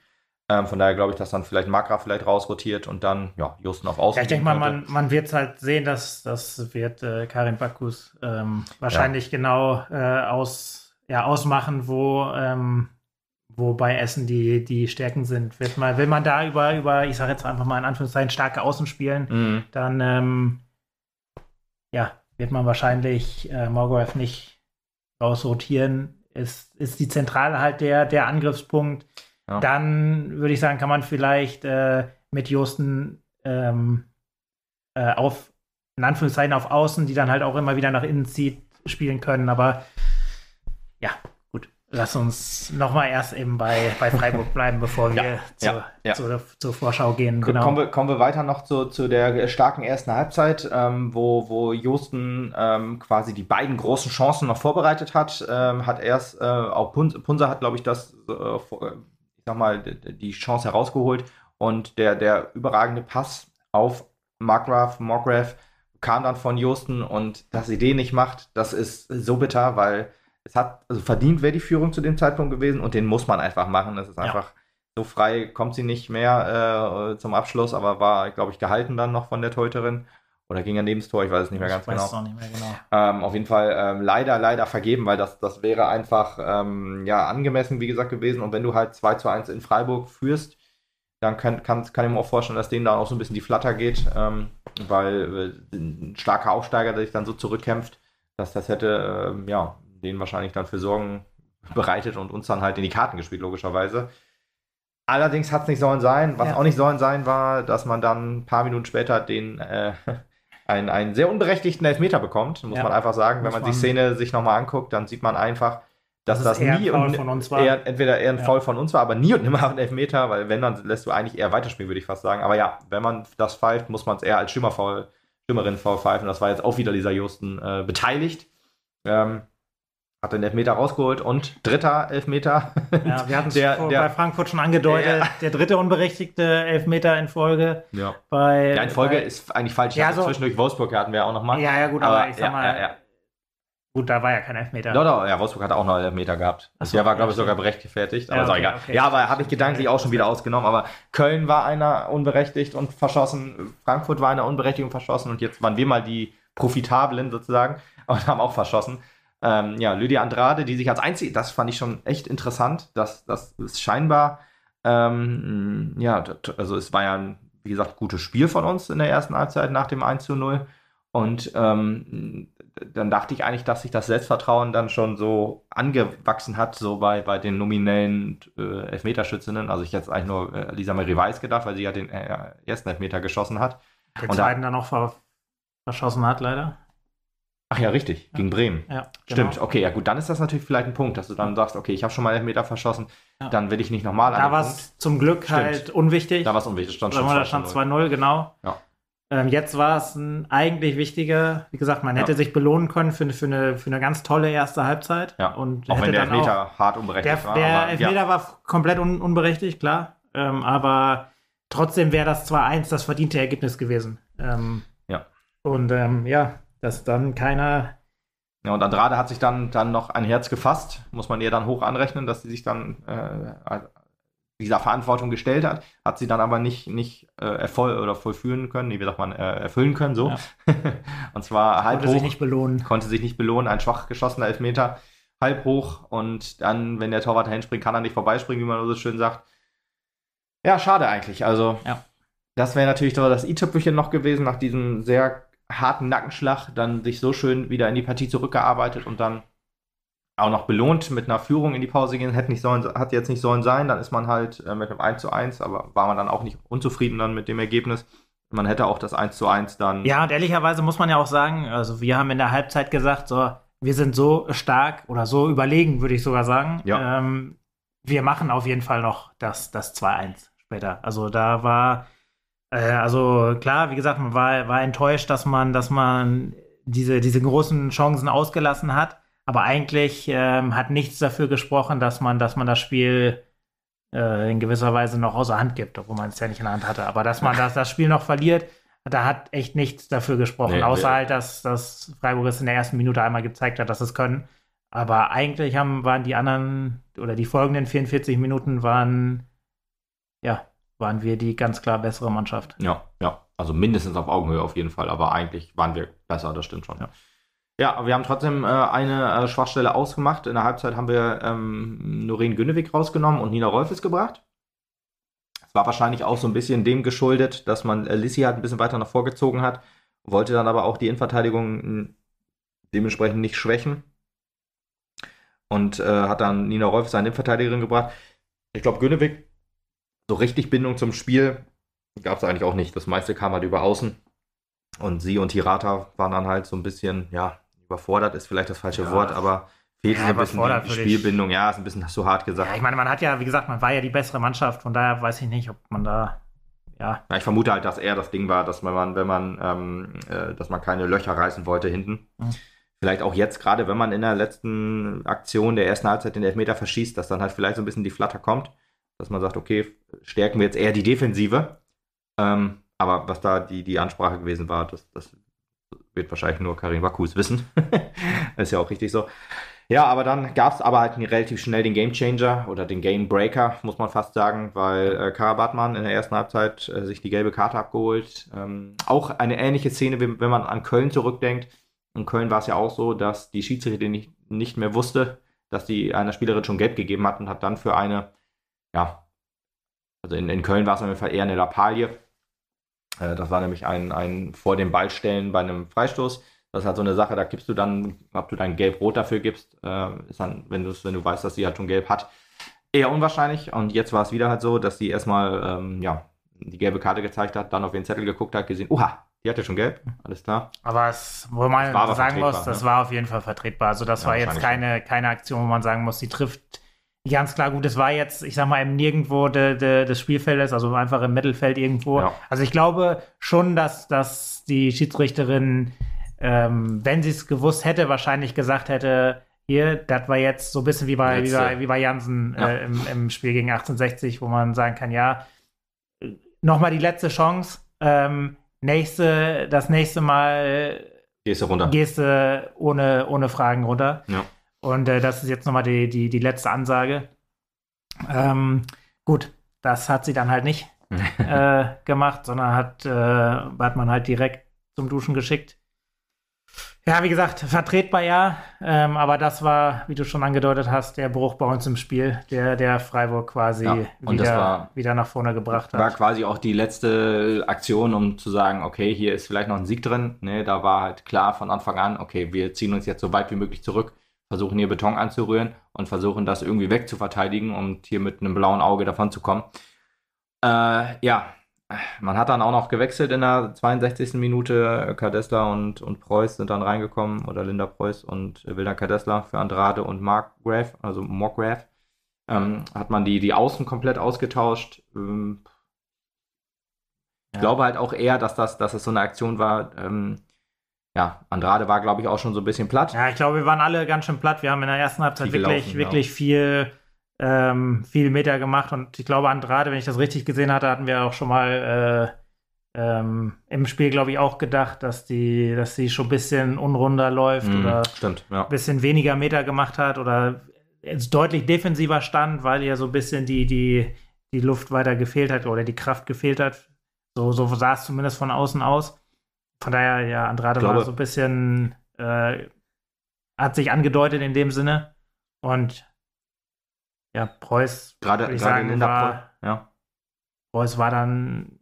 Ähm, von daher glaube ich, dass dann vielleicht Makra vielleicht rausrotiert und dann ja, Justen auf Außen. Ja, ich denke mal, man, man wird halt sehen, dass das wird äh, Karin Bakus ähm, wahrscheinlich ja. genau äh, aus, ja, ausmachen, wo, ähm, wo bei Essen die, die Stärken sind. Wird mal, will man da über, über ich sage jetzt einfach mal in Anführungszeichen, starke Außen spielen, mhm. dann ähm, ja, wird man wahrscheinlich äh, Morgoth nicht rausrotieren. Ist, ist die Zentrale halt der, der Angriffspunkt ja. Dann würde ich sagen, kann man vielleicht äh, mit Justen ähm, äh, auf, in Anführungszeichen, auf Außen, die dann halt auch immer wieder nach innen zieht, spielen können. Aber ja, gut. Lass uns nochmal erst eben bei, bei Freiburg bleiben, bevor wir ja, zur, ja, ja. Zur, zur, Vorschau gehen. Genau. Kommen, wir, kommen wir weiter noch zu, zu der starken ersten Halbzeit, ähm, wo, wo Justen ähm, quasi die beiden großen Chancen noch vorbereitet hat. Ähm, hat erst, äh, auch Punser hat, glaube ich, das äh, nochmal die Chance herausgeholt und der, der überragende Pass auf Markgraf, Markgraf kam dann von Houston und dass sie den nicht macht, das ist so bitter, weil es hat, also verdient wäre die Führung zu dem Zeitpunkt gewesen und den muss man einfach machen. Das ist einfach ja. so frei, kommt sie nicht mehr äh, zum Abschluss, aber war, glaube ich, gehalten dann noch von der Teuterin. Oder ging er neben das Tor, ich weiß es nicht mehr ganz ich weiß genau. Nicht mehr genau. Ähm, auf jeden Fall ähm, leider, leider vergeben, weil das, das wäre einfach ähm, ja, angemessen, wie gesagt, gewesen. Und wenn du halt 2 zu 1 in Freiburg führst, dann kann, kann, kann ich mir auch vorstellen, dass denen da auch so ein bisschen die Flatter geht, ähm, weil äh, ein starker Aufsteiger, der sich dann so zurückkämpft, dass das hätte, äh, ja, denen wahrscheinlich dann für Sorgen bereitet und uns dann halt in die Karten gespielt, logischerweise. Allerdings hat es nicht sollen sein. Was ja. auch nicht sollen sein war, dass man dann ein paar Minuten später den äh, einen, einen sehr unberechtigten Elfmeter bekommt, muss ja. man einfach sagen. Wenn man, die Szene sich nochmal anguckt, dann sieht man einfach, dass das, das nie und eher, entweder eher ein ja. Foul von uns war, aber nie und nimmer ein Elfmeter, weil wenn, dann lässt du eigentlich eher weiterspielen, würde ich fast sagen. Aber ja, wenn man das pfeift, muss man es eher als Schimmerfoul, Schimmerin Foul pfeifen. Das war jetzt auch wieder Lisa Justen äh, beteiligt. Ähm, hat den Elfmeter rausgeholt und dritter Elfmeter. Ja, wir hatten es bei Frankfurt schon angedeutet. Der, der, dritte unberechtigte Elfmeter in Folge. Ja, bei, ja in Folge bei, ist eigentlich falsch. Ja, so, zwischendurch Wolfsburg hatten wir auch nochmal. Ja, ja, gut, aber, aber ich sag ja, mal. Ja. Gut, da war ja kein Elfmeter. Doch, doch, ja, Wolfsburg hat auch noch einen Elfmeter gehabt. So, der war, glaube ich, sogar berechtfertigt. Aber ja, okay, egal. Okay. Ja, aber habe ich gedanklich auch schon wieder ausgenommen. Aber Köln war einer unberechtigt und verschossen. Frankfurt war einer unberechtigt und verschossen. Und jetzt waren wir mal die Profitablen sozusagen und haben auch verschossen. Ähm, ja, Lydia Andrade, die sich als einzige, das fand ich schon echt interessant, dass das ist scheinbar, ähm, ja, also es war ja ein, wie gesagt, gutes Spiel von uns in der ersten Halbzeit nach dem 1 zu 0. Und ähm, dann dachte ich eigentlich, dass sich das Selbstvertrauen dann schon so angewachsen hat, so bei, bei den nominellen äh, Elfmeterschützinnen. Also ich jetzt eigentlich nur äh, Lisa Marie Weiß gedacht, weil sie ja den äh, ersten Elfmeter geschossen hat. Den zweiten da, dann noch verschossen hat, leider. Ach ja, richtig, gegen Bremen. Ja, Stimmt, genau. okay, ja gut, dann ist das natürlich vielleicht ein Punkt, dass du dann sagst, okay, ich habe schon mal einen Meter verschossen, ja. dann will ich nicht nochmal Da war es zum Glück Stimmt. halt unwichtig. Da war es unwichtig, stand schon Da stand 2-0, genau. Ja. Ähm, jetzt war es ein eigentlich wichtiger, wie gesagt, man hätte ja. sich belohnen können für, für, eine, für eine ganz tolle erste Halbzeit. Ja. Und auch wenn der Elfmeter hart unberechtigt der, war. Der Elfmeter ja. war komplett un, unberechtigt, klar. Ähm, aber trotzdem wäre das 2-1 das verdiente Ergebnis gewesen. Ähm, ja. Und ähm, ja, dass dann keiner. Ja, und Andrade hat sich dann, dann noch ein Herz gefasst, muss man ihr dann hoch anrechnen, dass sie sich dann äh, dieser Verantwortung gestellt hat, hat sie dann aber nicht, nicht äh, ervoll oder vollführen können, nee, wie sagt man, äh, erfüllen können, so. Ja. und zwar halb konnte hoch. Konnte sich nicht belohnen. Konnte sich nicht belohnen, ein schwach geschossener Elfmeter, halb hoch und dann, wenn der Torwart dahin springt, kann er nicht vorbeispringen, wie man so schön sagt. Ja, schade eigentlich. Also, ja. das wäre natürlich das i-Tüpfelchen noch gewesen nach diesem sehr harten Nackenschlag dann sich so schön wieder in die Partie zurückgearbeitet und dann auch noch belohnt mit einer Führung in die Pause gehen, hätte nicht sollen, hat jetzt nicht sollen sein, dann ist man halt äh, mit einem 1 zu 1, aber war man dann auch nicht unzufrieden dann mit dem Ergebnis. Man hätte auch das 1 zu 1 dann. Ja, und ehrlicherweise muss man ja auch sagen, also wir haben in der Halbzeit gesagt, so, wir sind so stark oder so überlegen, würde ich sogar sagen. Ja. Ähm, wir machen auf jeden Fall noch das, das 2-1 später. Also da war, also klar, wie gesagt, man war, war enttäuscht, dass man, dass man diese, diese großen Chancen ausgelassen hat. Aber eigentlich ähm, hat nichts dafür gesprochen, dass man, dass man das Spiel äh, in gewisser Weise noch außer Hand gibt, obwohl man es ja nicht in der Hand hatte. Aber dass man das, das Spiel noch verliert, da hat echt nichts dafür gesprochen, Nee, außer nee. halt, dass, dass Freiburg es in der ersten Minute einmal gezeigt hat, dass es können. Aber eigentlich haben, waren die anderen oder die folgenden 44 Minuten waren, ja, waren wir die ganz klar bessere Mannschaft. Ja, ja. Also mindestens auf Augenhöhe auf jeden Fall, aber eigentlich waren wir besser, das stimmt schon. Ja. Ja, wir haben trotzdem äh, eine äh, Schwachstelle ausgemacht. In der Halbzeit haben wir ähm, Noreen Günnewig rausgenommen und Nina Rolfes gebracht. Es war wahrscheinlich auch so ein bisschen dem geschuldet, dass man äh, Lissi halt ein bisschen weiter nach vorgezogen hat, wollte dann aber auch die Innenverteidigung mh, dementsprechend nicht schwächen und äh, hat dann Nina Rolfes seine Innenverteidigerin gebracht. Ich glaube, Günnewig, so richtig Bindung zum Spiel gab es eigentlich auch nicht. Das meiste kam halt über außen. Und sie und Hirata waren dann halt so ein bisschen, ja, überfordert ist vielleicht das falsche Ja. Wort, aber fehlt Ja, so ein bisschen die Spielbindung. Ja, ist ein bisschen zu hart gesagt. Ja, ich meine, man hat ja, wie gesagt, man war ja die bessere Mannschaft, von daher weiß ich nicht, ob man da, ja, Ja, ich vermute halt, dass eher das Ding war, dass man, wenn man, ähm, äh, dass man keine Löcher reißen wollte hinten. Mhm. Vielleicht auch jetzt, gerade wenn man in der letzten Aktion der ersten Halbzeit den Elfmeter verschießt, dass dann halt vielleicht so ein bisschen die Flatter kommt, dass man sagt, okay, stärken wir jetzt eher die Defensive. Ähm, aber was da die, die Ansprache gewesen war, das, das wird wahrscheinlich nur Karin Wakus wissen. ist ja auch richtig so. Ja, aber dann gab es aber halt relativ schnell den Game Changer oder den Game Breaker, muss man fast sagen, weil äh, Kara Bartmann in der ersten Halbzeit äh, sich die gelbe Karte abgeholt. Ähm, auch eine ähnliche Szene, wie, wenn man an Köln zurückdenkt. In Köln war es ja auch so, dass die Schiedsrichterin nicht, nicht mehr wusste, dass die einer Spielerin schon gelb gegeben hat und hat dann für eine, ja, also in, in Köln war es auf jeden Fall eher eine Lappalie. Äh, das war nämlich ein, ein vor dem Ball stellen bei einem Freistoß. Das ist halt so eine Sache, da gibst du dann, ob du dann gelb-rot dafür gibst, äh, ist dann, wenn du wenn du weißt, dass sie halt schon gelb hat, eher unwahrscheinlich. Und jetzt war es wieder halt so, dass sie erstmal ähm, ja, die gelbe Karte gezeigt hat, dann auf den Zettel geguckt hat, gesehen, oha, die hatte schon gelb, alles klar. aber es, wo man Das sagen muss, das ne? war auf jeden Fall vertretbar. Also das Ja, war jetzt keine, keine Aktion, wo man sagen muss, die trifft ganz klar gut. Es war jetzt, ich sag mal, im Nirgendwo de, de, des Spielfeldes, also einfach im Mittelfeld irgendwo. Ja. Also ich glaube schon, dass, dass die Schiedsrichterin, ähm, wenn sie es gewusst hätte, wahrscheinlich gesagt hätte, hier, das war jetzt so ein bisschen wie bei, wie Letzte. bei, wie bei Jansen Ja. äh, im, im Spiel gegen 1860, wo man sagen kann, ja, nochmal die letzte Chance. Ähm, nächste, das nächste Mal Gehst du runter. gehst du ohne, ohne Fragen runter. Ja. Und äh, das ist jetzt nochmal die, die, die letzte Ansage. Ähm, gut, das hat sie dann halt nicht äh, gemacht, sondern hat, äh, hat man halt direkt zum Duschen geschickt. Ja, wie gesagt, vertretbar ja, ähm, aber das war, wie du schon angedeutet hast, der Bruch bei uns im Spiel, der, der Freiburg quasi Ja, wieder, war- wieder nach vorne gebracht war hat. quasi auch die letzte Aktion, um zu sagen, okay, hier ist vielleicht noch ein Sieg drin. Ne, da war halt klar von Anfang an, okay, wir ziehen uns jetzt so weit wie möglich zurück, versuchen hier Beton anzurühren und versuchen das irgendwie wegzuverteidigen und hier mit einem blauen Auge davon zu kommen. Äh, ja, man hat dann auch noch gewechselt in der 62. Minute. Kadesla und, und Preuß sind dann reingekommen oder Linda Preuß und Wilda Kadesla für Andrade und Mark Graf, also Morgraf. Ähm, hat man die, die Außen komplett ausgetauscht. Ähm, ich Ja. glaube halt auch eher, dass das, dass es so eine Aktion war. Ähm, ja, Andrade war, glaube ich, auch schon so ein bisschen platt. Ja, ich glaube, wir waren alle ganz schön platt. Wir haben in der ersten Halbzeit Viel wirklich, gelaufen, wirklich viel, ähm, viel Meter gemacht. Und ich glaube, Andrade, wenn ich das richtig gesehen hatte, hatten wir auch schon mal äh, ähm, im Spiel, glaube ich, auch gedacht, dass die, dass sie schon ein bisschen unrunder läuft Mhm, oder Stimmt, ja. ein bisschen weniger Meter gemacht hat oder deutlich defensiver stand, weil ihr so ein bisschen die, die, die Luft weiter gefehlt hat oder die Kraft gefehlt hat. So, so sah es zumindest von außen aus. Von daher, ja, Andrade glaube- war so ein bisschen, äh, hat sich angedeutet in dem Sinne. Und ja, Preuß, Gerade, sagen, Linda war- Preuß, ja. Preuß war dann,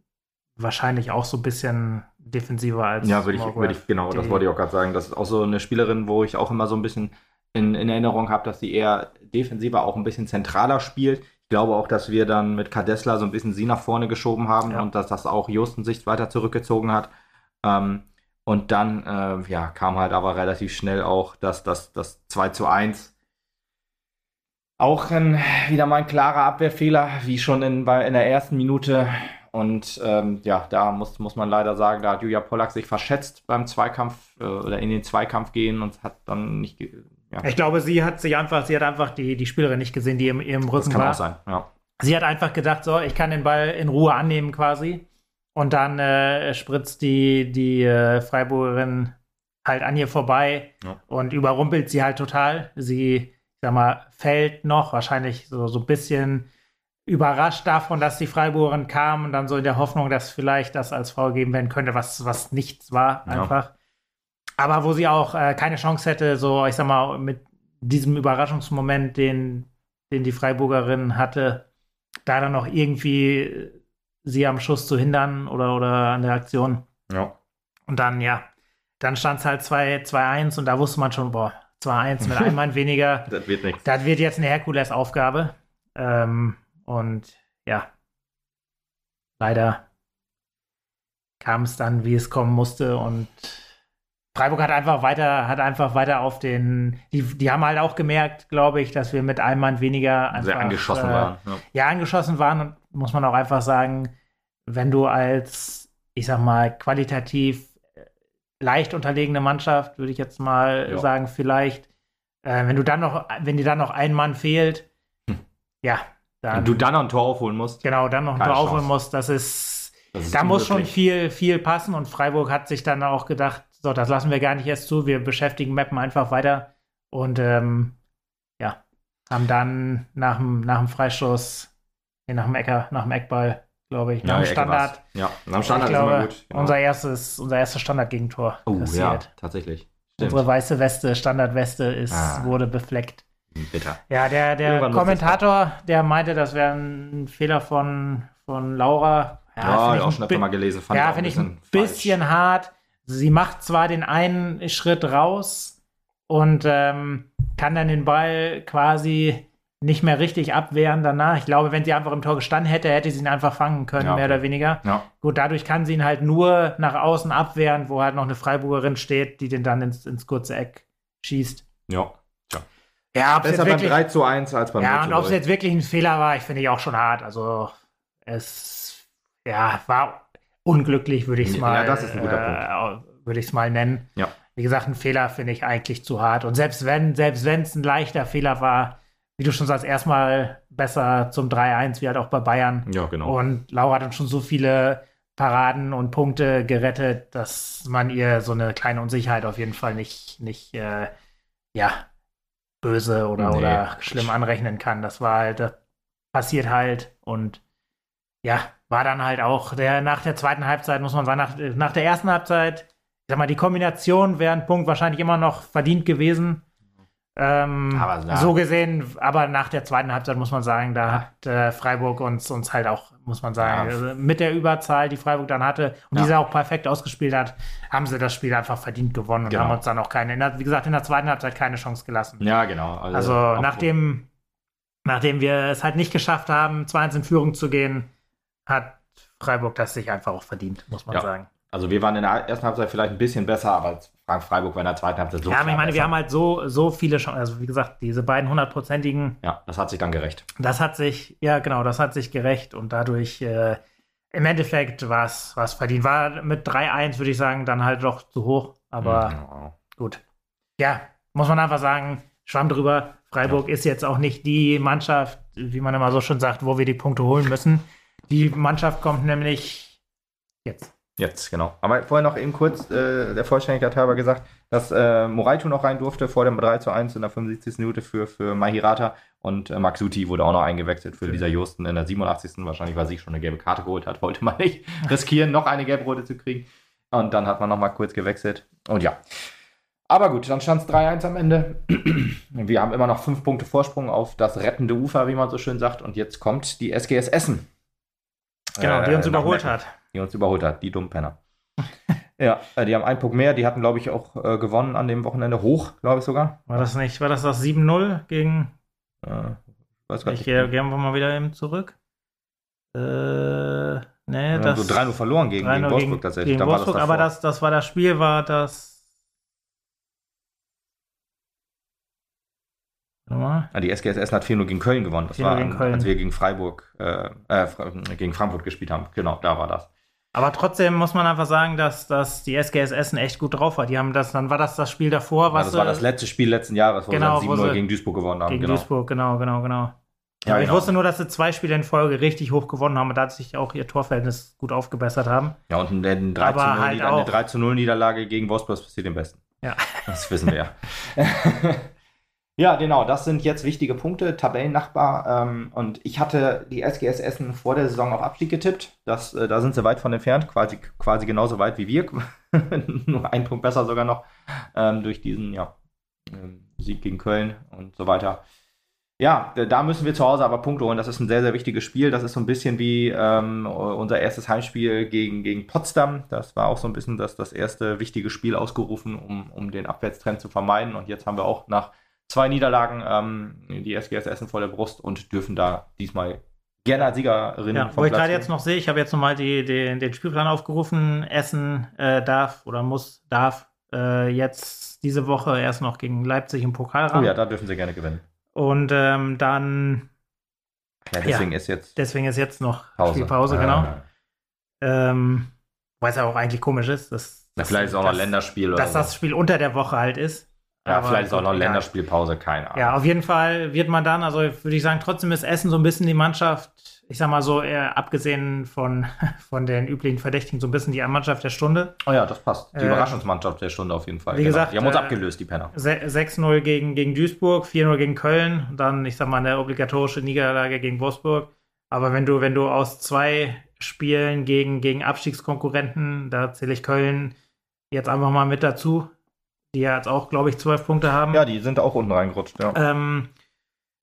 wahrscheinlich auch so ein bisschen defensiver als. Ja, würde ich, würd ich, genau, das wollte ich auch gerade sagen. Das ist auch so eine Spielerin, wo ich auch immer so ein bisschen in, in Erinnerung habe, dass sie eher defensiver auch ein bisschen zentraler spielt. Ich glaube auch, dass wir dann mit Kadesla so ein bisschen sie nach vorne geschoben haben ja. und dass das auch Justen sich weiter zurückgezogen hat. Ähm, und dann äh, ja, kam halt aber relativ schnell auch das, das, das 2 zu 1. Auch ein, wieder mal ein klarer Abwehrfehler, wie schon in, bei, in der ersten Minute. Und ähm, ja, da muss, muss man leider sagen, da hat Julia Pollack sich verschätzt beim Zweikampf äh, oder in den Zweikampf gehen und hat dann nicht. Ja. Ich glaube, sie hat sich einfach, sie hat einfach die, die Spielerin nicht gesehen, die im, im Rücken das kann war. Auch sein, ja. Sie hat einfach gedacht, so, ich kann den Ball in Ruhe annehmen quasi. Und dann äh, spritzt die, die äh, Freiburgerin halt an ihr vorbei ja. und überrumpelt sie halt total. Sie, ich sag mal, fällt noch, wahrscheinlich so, so ein bisschen überrascht davon, dass die Freiburgerin kam und dann so in der Hoffnung, dass vielleicht das als Frau geben werden könnte, was, was nichts war, einfach. Ja. Aber wo sie auch äh, keine Chance hätte, so, ich sag mal, mit diesem Überraschungsmoment, den, den die Freiburgerin hatte, da dann noch irgendwie sie am Schuss zu hindern oder, oder an der Aktion. Ja. Und dann, ja, dann stand es halt 2-1 und da wusste man schon, boah, 2-1 mit einem Mann weniger. das wird nichts. Das wird jetzt eine Herkules-Aufgabe. Ähm, und ja, leider kam es dann, wie es kommen musste und Freiburg hat einfach weiter, hat einfach weiter auf den, die, die haben halt auch gemerkt, glaube ich, dass wir mit einem Mann weniger einfach, sehr angeschossen äh, waren. Ja. ja, angeschossen waren und muss man auch einfach sagen, wenn du als, ich sag mal, qualitativ äh, leicht unterlegene Mannschaft, würde ich jetzt mal ja. sagen, vielleicht, äh, wenn du dann noch, wenn dir dann noch ein Mann fehlt, hm. ja, dann. Und du dann noch ein Tor aufholen musst. Genau, dann noch ein Tor Chance. aufholen musst, das ist, das ist da muss schon viel, viel passen und Freiburg hat sich dann auch gedacht, so, das lassen wir gar nicht erst zu, wir beschäftigen Mappen einfach weiter und ähm, ja, haben dann nach dem, nach dem Freistoß, nach dem Ecker, nach dem Eckball glaube ich. Nach dem Standard. Ja, nach dem Standard ich glaube, ist immer gut. Ja. Unser erstes, unser erstes Standardgegentor. Oh passiert. ja, tatsächlich. Stimmt. Unsere weiße Weste, Standardweste, ist, ah. wurde befleckt. Bitter. Ja, der, der Kommentator, der meinte, das wäre ein Fehler von, von Laura. Ja, ja auch schon öfter mal gelesen. Fand ja, finde ich ein bisschen falsch. hart. Sie macht zwar den einen Schritt raus und ähm, kann dann den Ball quasi nicht mehr richtig abwehren danach. Ich glaube, wenn sie einfach im Tor gestanden hätte, hätte sie ihn einfach fangen können, ja, okay. mehr oder weniger. Ja. Gut, dadurch kann sie ihn halt nur nach außen abwehren, wo halt noch eine Freiburgerin steht, die den dann ins, ins kurze Eck schießt. Ja. Ja, ja Besser beim 3 zu 1 als beim Ja, und ob es jetzt wirklich ein Fehler war, ich finde ich auch schon hart. Also, es ja, war unglücklich, würde ich es mal, ja, das ist ein guter äh, würde ich es mal nennen. Ja. Wie gesagt, ein Fehler finde ich eigentlich zu hart. Und selbst wenn, selbst wenn es ein leichter Fehler war, wie du schon sagst, erstmal besser zum 3-1, wie halt auch bei Bayern. Ja, genau. Und Laura hat dann schon so viele Paraden und Punkte gerettet, dass man ihr so eine kleine Unsicherheit auf jeden Fall nicht, nicht äh, ja, böse oder, nee. oder schlimm anrechnen kann. Das war halt, das passiert halt und ja, war dann halt auch der, nach der zweiten Halbzeit, muss man sagen, nach, nach der ersten Halbzeit, ich sag mal, die Kombination wäre ein Punkt wahrscheinlich immer noch verdient gewesen. Ähm, aber, so gesehen, aber nach der zweiten Halbzeit muss man sagen, da hat äh, Freiburg uns, uns halt auch, muss man sagen, ja. mit der Überzahl, die Freiburg dann hatte und ja. die sie auch perfekt ausgespielt hat, haben sie das Spiel einfach verdient gewonnen und genau. haben uns dann auch keine, der, wie gesagt, in der zweiten Halbzeit keine Chance gelassen. Ja, genau. Also, also nachdem, nachdem wir es halt nicht geschafft haben, 2-1 in Führung zu gehen, hat Freiburg das sich einfach auch verdient, muss man ja. sagen. Also wir waren in der ersten Halbzeit vielleicht ein bisschen besser, aber Frank Freiburg war in der zweiten Halbzeit so Ja, aber ich meine, besser. wir haben halt so, so viele Chancen. Also wie gesagt, diese beiden hundertprozentigen. Ja, das hat sich dann gerecht. Das hat sich, ja genau, das hat sich gerecht und dadurch äh, im Endeffekt war es verdient. War mit 3-1, würde ich sagen, dann halt doch zu hoch. Aber mhm. gut. Ja, muss man einfach sagen, Schwamm drüber. Freiburg ja. ist jetzt auch nicht die Mannschaft, wie man immer so schon sagt, wo wir die Punkte holen müssen. Die Mannschaft kommt nämlich jetzt. Jetzt, genau. Aber vorher noch eben kurz äh, der Vollständigkeit halber gesagt, dass äh, Moraitu noch rein durfte vor dem 3 zu 1 in der 75. Minute für, für Mahirata und äh, Maxuti wurde auch noch eingewechselt für okay. Lisa Justen in der 87. Wahrscheinlich, weil sie schon eine gelbe Karte geholt hat, wollte man nicht riskieren, noch eine gelbe Rote zu kriegen. Und dann hat man noch mal kurz gewechselt. Und ja. Aber gut, dann stand es 3-1 am Ende. Wir haben immer noch fünf Punkte Vorsprung auf das rettende Ufer, wie man so schön sagt. Und jetzt kommt die SGS Essen Genau, die uns äh, überholt hat. Die uns überholt hat, die dummen Penner. ja, äh, die haben einen Punkt mehr. Die hatten, glaube ich, auch äh, gewonnen an dem Wochenende. Hoch, glaube ich sogar. War das nicht, war das das 7-0 gegen. Äh, weiß gar Ich nicht. gehe gehen wir mal wieder eben zurück. Äh, nee, haben das. so 3-0 verloren gegen, gegen 3-0 Wolfsburg tatsächlich. Gegen Da war das Wolfsburg, aber das, das war das Spiel, war das. Warte mal. Ah, die SGS Essen hat 4-0 gegen Köln gewonnen. Das 4-0 war, gegen an- Köln. als wir gegen Freiburg, äh, äh, gegen Frankfurt gespielt haben. Genau, da war das. Aber trotzdem muss man einfach sagen, dass, dass die SGS Essen echt gut drauf war. Die haben das, dann war das das Spiel davor, Ja, was das war äh, das letzte Spiel letzten Jahres, wo Genau, sie wo dann 7-0 sie gegen Duisburg gewonnen haben. gegen genau. Duisburg, genau, genau, genau. Ja, Aber ich genau. wusste nur, dass sie zwei Spiele in Folge richtig hoch gewonnen haben und da sich auch ihr Torverhältnis gut aufgebessert haben. Ja, und eine 3 Aber zu 0, halt Nieder- eine auch- 3 zu 0 Niederlage gegen Wolfsburg passiert dem Besten. Ja. Das wissen wir ja. ja, genau, das sind jetzt wichtige Punkte, Tabellennachbar. Ähm, und ich hatte die SGS Essen vor der Saison auf Abstieg getippt. Das, äh, da sind sie weit von entfernt, quasi, quasi genauso weit wie wir. Nur ein Punkt besser sogar noch ähm, durch diesen ja, ähm, Sieg gegen Köln und so weiter. Ja, d- da müssen wir zu Hause aber Punkte holen. Das ist ein sehr, sehr wichtiges Spiel. Das ist so ein bisschen wie ähm, unser erstes Heimspiel gegen, gegen Potsdam. Das war auch so ein bisschen das, das erste wichtige Spiel ausgerufen, um, um den Abwärtstrend zu vermeiden. Und jetzt haben wir auch nach zwei Niederlagen ähm, die SGS Essen vor der Brust und dürfen da diesmal gerne als Siegerin Ja, wo ich gerade jetzt noch sehe, ich habe jetzt nochmal die, die, den Spielplan aufgerufen. Essen äh, darf oder muss, darf äh, jetzt diese Woche erst noch gegen Leipzig im Pokal Oh ran. ja, da dürfen sie gerne gewinnen. Und ähm, dann, Ja, deswegen ist jetzt deswegen ist jetzt noch Pause. Spielpause, Ja, genau. ja. Ähm, weil es ja auch eigentlich komisch ist, dass, Na, vielleicht ist auch noch dass- Länderspiel dass oder das Spiel unter der Woche halt ist. Ja, vielleicht ist auch noch. Länderspielpause, keine Ahnung. Ja, auf jeden Fall wird man dann, also würde ich sagen, trotzdem ist Essen so ein bisschen die Mannschaft, ich sag mal so, eher abgesehen von, von den üblichen Verdächtigen, so ein bisschen die Mannschaft der Stunde. Oh ja, das passt. Die Äh, Überraschungsmannschaft der Stunde auf jeden Fall. wie gesagt, die haben uns äh, abgelöst, die Penner. Se- 6-0 gegen, gegen Duisburg, 4-0 gegen Köln, dann, ich sag mal, eine obligatorische Niederlage gegen Wolfsburg. Aber wenn du, wenn du aus zwei Spielen gegen, gegen Abstiegskonkurrenten, da zähle ich Köln jetzt einfach mal mit dazu, die ja jetzt auch, glaube ich, zwölf Punkte haben. Ja, die sind auch unten reingerutscht, ja. Ähm,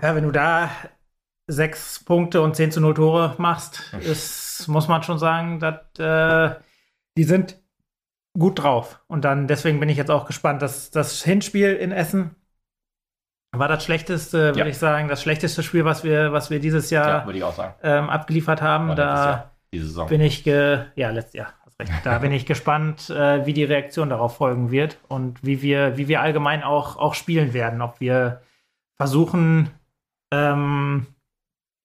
ja, wenn du da sechs Punkte und 10 zu 0 Tore machst, ist, muss man schon sagen, dass äh, die sind gut drauf. Und dann, deswegen bin ich jetzt auch gespannt, dass das Hinspiel in Essen war das schlechteste, würde Ja. ich sagen, das schlechteste Spiel, was wir, was wir dieses Jahr Ja, ähm, abgeliefert haben. War Da bin ich ge ja letztes Jahr recht. Da bin ich gespannt, äh, wie die Reaktion darauf folgen wird und wie wir wie wir allgemein auch auch spielen werden, ob wir versuchen ähm,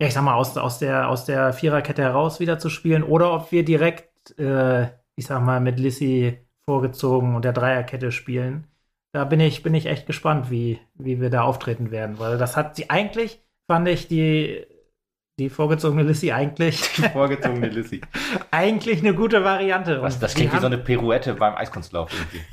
ja ich sag mal aus aus der aus der Viererkette heraus wieder zu spielen oder ob wir direkt äh, ich sag mal mit Lissy vorgezogen und der Dreierkette spielen. Da bin ich bin ich echt gespannt, wie wie wir da auftreten werden, weil das hat sie eigentlich fand ich die die vorgezogene Lissy eigentlich Vorgezogene Lissy. eigentlich eine gute Variante. Was, das die klingt wie so eine Pirouette beim Eiskunstlauf irgendwie.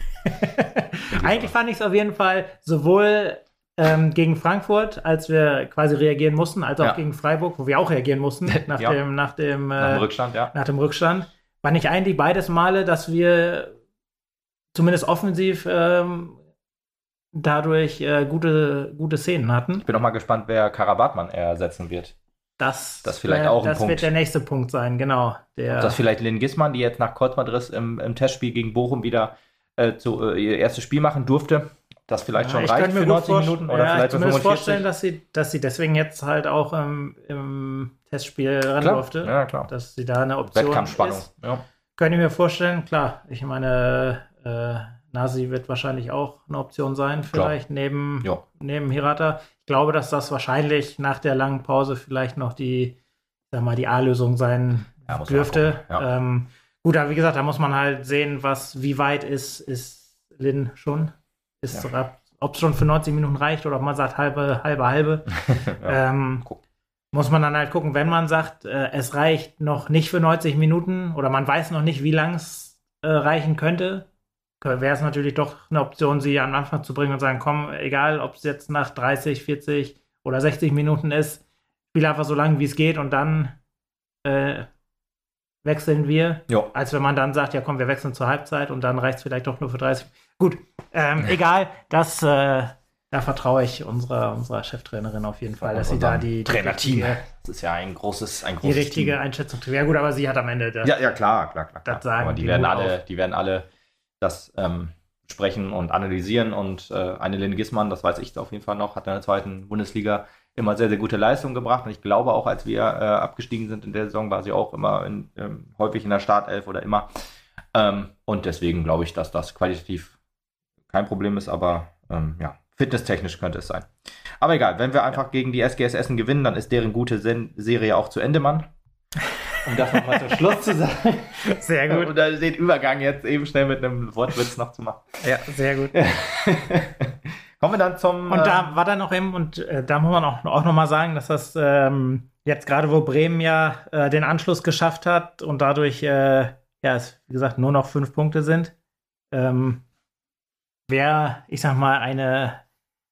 Eigentlich fand ich es auf jeden Fall sowohl ähm, gegen Frankfurt, als wir quasi reagieren mussten, als auch Ja. gegen Freiburg, wo wir auch reagieren mussten, nach Ja. dem, nach dem, Nach dem äh, Rückstand, ja. nach dem Rückstand. Fand ich eigentlich beides Male, dass wir zumindest offensiv ähm, dadurch äh, gute, gute Szenen hatten. Ich bin auch mal gespannt, wer Karabatmann ersetzen wird. Das, Das vielleicht wär- auch ein das Punkt. wird der nächste Punkt sein, genau. Der, Ob das vielleicht Lynn Gismann, die jetzt nach Kreuzbandriss im, im Testspiel gegen Bochum wieder äh, zu, äh, ihr erstes Spiel machen durfte, das vielleicht schon ich reicht mir für gut 90 vorst- Minuten oder ja, vielleicht für zumindest 45. vorstellen, dass sie, dass sie deswegen jetzt halt auch ähm, im Testspiel ran Klar, durfte. ja, klar. Dass sie da eine Option Wettkampfspannung. ist. Ja. Könnte ich mir vorstellen, klar. Ich meine, äh, Nasi wird wahrscheinlich auch eine Option sein, vielleicht neben, Ja. neben Hirata. Ich glaube, dass das wahrscheinlich nach der langen Pause vielleicht noch die, sag mal, die A-Lösung sein Ja, dürfte. ja. Ähm, gut, aber wie gesagt, da muss man halt sehen, was, wie weit ist, ist Lin schon. Ist, Ob es schon für 90 Minuten reicht oder ob man sagt halbe, halbe, halbe. ähm, muss man dann halt gucken, wenn man sagt, äh, es reicht noch nicht für 90 Minuten oder man weiß noch nicht, wie lang es äh, reichen könnte, wäre es natürlich doch eine Option, sie am Anfang zu bringen und sagen, komm, egal, ob es jetzt nach 30, 40 oder 60 Minuten ist, spiel einfach so lange, wie es geht und dann äh, wechseln wir, Ja. als wenn man dann sagt, ja komm, wir wechseln zur Halbzeit und dann reicht es vielleicht doch nur für 30. Gut, ähm, egal, das, äh, da vertraue ich unserer, unserer Cheftrainerin auf jeden Fall, dass sie da die, die Trainerteam. Das ist ja ein großes, ein die großes richtige Team. Einschätzung. Ja gut, aber sie hat am Ende das. Ja, ja, klar, klar, klar. klar. Das sagen Aber die die werden alle, auf. die werden alle das ähm, sprechen und analysieren und äh, Annelien Gissmann, das weiß ich auf jeden Fall noch, hat in der zweiten Bundesliga immer sehr, sehr gute Leistungen gebracht und ich glaube auch, als wir äh, abgestiegen sind in der Saison, war sie auch immer in, ähm, häufig in der Startelf oder immer ähm, und deswegen glaube ich, dass das qualitativ kein Problem ist, aber ähm, ja, fitnesstechnisch könnte es sein. Aber egal, wenn wir einfach gegen die SGS Essen gewinnen, dann ist deren gute Sen Serie auch zu Ende, Mann. Um das nochmal zum Schluss zu sagen. Sehr gut. Und da den Übergang jetzt eben schnell mit einem Wortwitz noch zu machen. Ja, sehr gut. Kommen wir dann zum. Und ähm, da war dann noch eben, und äh, da muss man auch, auch noch mal sagen, dass das ähm, jetzt gerade, wo Bremen ja äh, den Anschluss geschafft hat und dadurch, äh, ja, es, wie gesagt, nur noch fünf Punkte sind, ähm, wäre, ich sag mal, eine,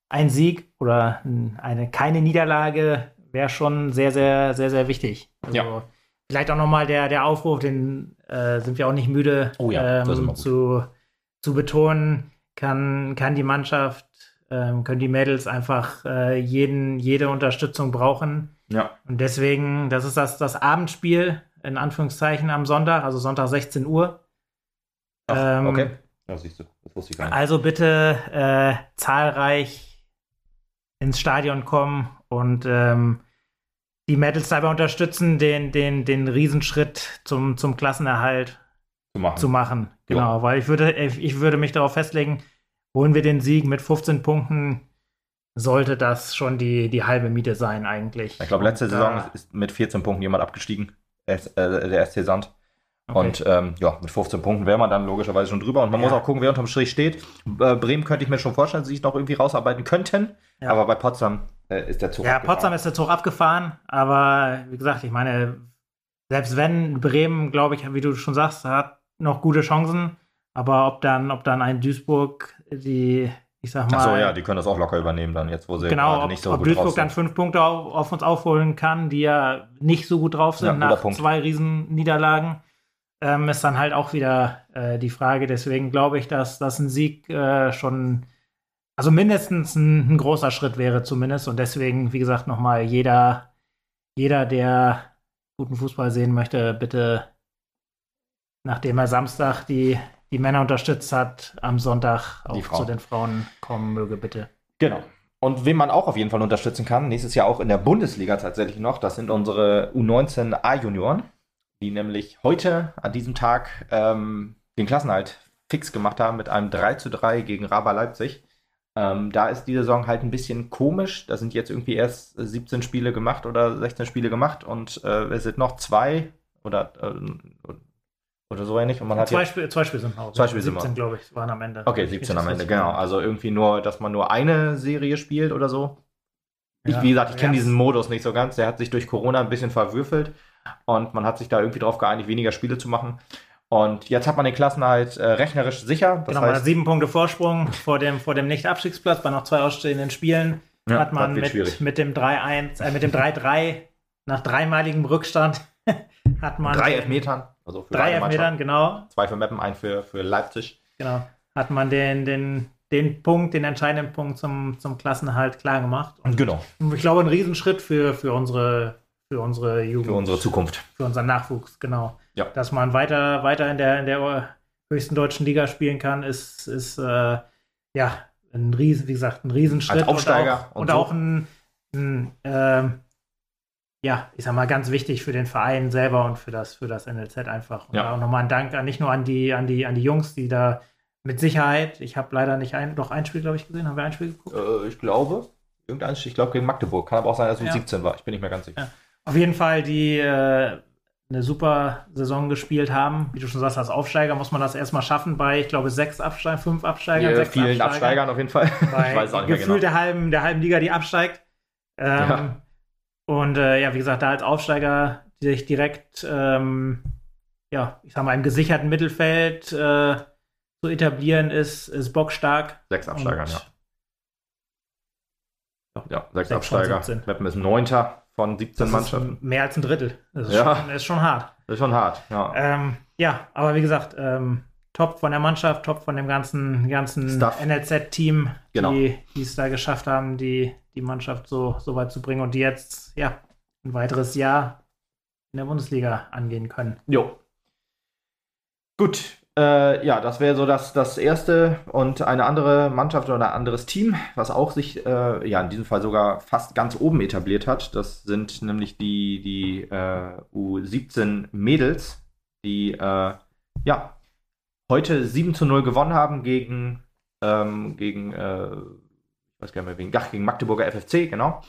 ein Sieg oder eine keine Niederlage wäre schon sehr, sehr, sehr, sehr wichtig. Also, Ja. Vielleicht auch noch mal der, der Aufruf, den äh, sind wir auch nicht müde Oh ja, ähm, zu, zu betonen, kann, kann die Mannschaft, ähm, können die Mädels einfach äh, jeden, jede Unterstützung brauchen. ja, Und deswegen, das ist das, das Abendspiel, in Anführungszeichen, am Sonntag, also Sonntag 16 Uhr. Ach, Ähm, okay. Ja, siehst du, das wusste ich gar nicht. Also bitte äh, zahlreich ins Stadion kommen und ähm, die Mädels dabei unterstützen, den, den, den Riesenschritt zum, zum Klassenerhalt zu machen. zu machen. Genau, weil ich würde, ich würde mich darauf festlegen, holen wir den Sieg mit 15 Punkten, sollte das schon die, die halbe Miete sein eigentlich. ich glaube, letzte Und, Saison äh, ist, mit 14 Punkten jemand abgestiegen. Äh, der SC Sand. Okay. Und ähm, ja, mit 15 Punkten wäre man dann logischerweise schon drüber. Und man Ja. muss auch gucken, wer unterm Strich steht. Äh, Bremen könnte ich mir schon vorstellen, dass sie sich noch irgendwie rausarbeiten könnten. Ja. Aber bei Potsdam äh, ist der Zug. Ja, abgefahren. Potsdam ist der Zug abgefahren, aber wie gesagt, ich meine, selbst wenn Bremen, glaube ich, wie du schon sagst, hat noch gute Chancen, aber ob dann, ob dann ein Duisburg die, ich sag mal, Achso, ja, die können das auch locker übernehmen dann, jetzt wo sie genau, ob, nicht so ob gut Duisburg drauf dann sind. fünf Punkte auf, auf uns aufholen kann, die ja nicht so gut drauf sind Ja, nach Punkt. zwei Riesenniederlagen, ähm, ist dann halt auch wieder äh, die Frage. Deswegen glaube ich, dass, dass ein Sieg äh, schon, also mindestens ein, ein großer Schritt wäre zumindest. Und deswegen, wie gesagt, nochmal jeder, jeder, der guten Fußball sehen möchte, bitte, nachdem er Samstag die, die Männer unterstützt hat, am Sonntag auch zu den Frauen kommen möge, bitte. Genau. Und wen man auch auf jeden Fall unterstützen kann, nächstes Jahr auch in der Bundesliga tatsächlich noch, das sind unsere U19 A-Junioren, die nämlich heute an diesem Tag ähm, den Klassenhalt fix gemacht haben mit einem 3 zu 3 gegen Raba Leipzig. Ähm, da ist die Saison halt ein bisschen komisch. Da sind jetzt irgendwie erst 17 Spiele gemacht oder 16 Spiele gemacht und äh, es sind noch zwei oder, äh, oder so ähnlich. Und man hat zwei, jetzt, Spiele, zwei Spiele sind noch. Zwei Spiele sind 17, noch. glaube ich, waren am Ende. Okay, Ich 17 weiß am Ende, genau. Also irgendwie nur, dass man nur eine Serie spielt oder so. Ich, Ja. wie gesagt, ich kenne Ja. diesen Modus nicht so ganz. Der hat sich durch Corona ein bisschen verwürfelt und man hat sich da irgendwie drauf geeinigt, weniger Spiele zu machen. Und jetzt hat man den Klassenhalt äh, rechnerisch sicher. Das genau, man hat heißt, sieben Punkte Vorsprung vor dem, vor dem Nicht-Abstiegsplatz bei noch zwei ausstehenden Spielen. ja, hat man mit, mit dem 3-1, äh, mit dem 3-3 nach dreimaligem Rückstand hat man Drei Elfmetern. Also für drei Elfmetern, genau, Zwei für Meppen, ein für, für Leipzig. genau, hat man den, den, den Punkt, den entscheidenden Punkt zum, zum Klassenerhalt klar gemacht. Und Genau, ich glaube, ein Riesenschritt für, für unsere für unsere Jugend. für unsere Zukunft. für unseren Nachwuchs, genau. Ja. Dass man weiter, weiter in der, in der höchsten deutschen Liga spielen kann, ist, ist äh, ja ein Riesen, wie gesagt, ein Riesenschritt. Als Aufsteiger Und auch, und und auch ein, ein ähm, ja, ich sag mal, ganz wichtig für den Verein selber und für das, für das NLZ einfach. Und Ja. auch nochmal ein Dank an, nicht nur an die, an die, an die Jungs, die da mit Sicherheit, ich habe leider nicht ein, doch ein Spiel, glaube ich, gesehen. Haben wir ein Spiel geguckt? Äh, ich glaube, irgendein, ich glaube gegen Magdeburg. Kann aber auch sein, dass es Ja. 17 war. Ich bin nicht mehr ganz sicher. Ja. Auf jeden Fall, die äh, eine super Saison gespielt haben. Wie du schon sagst, als Aufsteiger muss man das erstmal schaffen bei, ich glaube, sechs Absteigern, fünf Absteigern, Hier sechs vielen Absteigern auf jeden Fall. Bei ich weiß auch nicht mehr gefühlt genau. der, halben, der halben Liga, die absteigt. Ähm, Ja. Und äh, ja, wie gesagt, da als Aufsteiger sich direkt, ähm, ja, ich sag mal, im gesicherten Mittelfeld äh, zu etablieren, ist, ist bockstark. Sechs Absteigern, Und- ja. Ja, sechs, Sechs Absteiger. 17. Meppen ist Neunter von 17 Das ist Mannschaften. mehr als ein Drittel. Das ist, Ja. schon, ist schon hart. Das ist schon hart, ja. Ähm, ja, aber wie gesagt, ähm, top von der Mannschaft, top von dem ganzen, ganzen NLZ-Team, genau. die es da geschafft haben, die, die Mannschaft so, so weit zu bringen und die jetzt ja ein weiteres Jahr in der Bundesliga angehen können. Jo. Gut, äh, ja, das wäre so das, das erste und eine andere Mannschaft oder ein anderes Team, was auch sich äh, ja in diesem Fall sogar fast ganz oben etabliert hat. Das sind nämlich die, die äh, U17 Mädels, die äh, ja heute 7 zu 0 gewonnen haben gegen, ähm, gegen, äh, ich weiß gar nicht mehr, wegen, ach, gegen Magdeburger FFC, genau.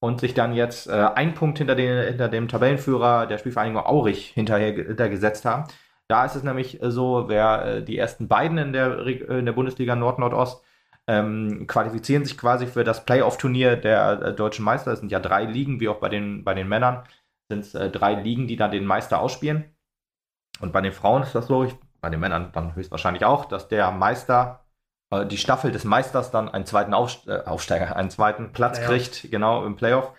Und sich dann jetzt äh, ein Punkt hinter, den, hinter dem Tabellenführer der Spielvereinigung Aurich hinterher, hintergesetzt haben. Da ist es nämlich äh, so, wer äh, die ersten beiden in der, in der Bundesliga Nord-Nordost ähm, qualifizieren sich quasi für das Playoff-Turnier der äh, deutschen Meister. Es sind ja drei Ligen, wie auch bei den, bei den Männern, sind es äh, drei Ligen, die dann den Meister ausspielen. Und bei den Frauen ist das so, ich bei den Männern dann höchstwahrscheinlich auch, dass der Meister, äh, die Staffel des Meisters dann einen zweiten Aufst äh, Aufsteiger, einen zweiten Platz Playoff. kriegt, genau im Playoff.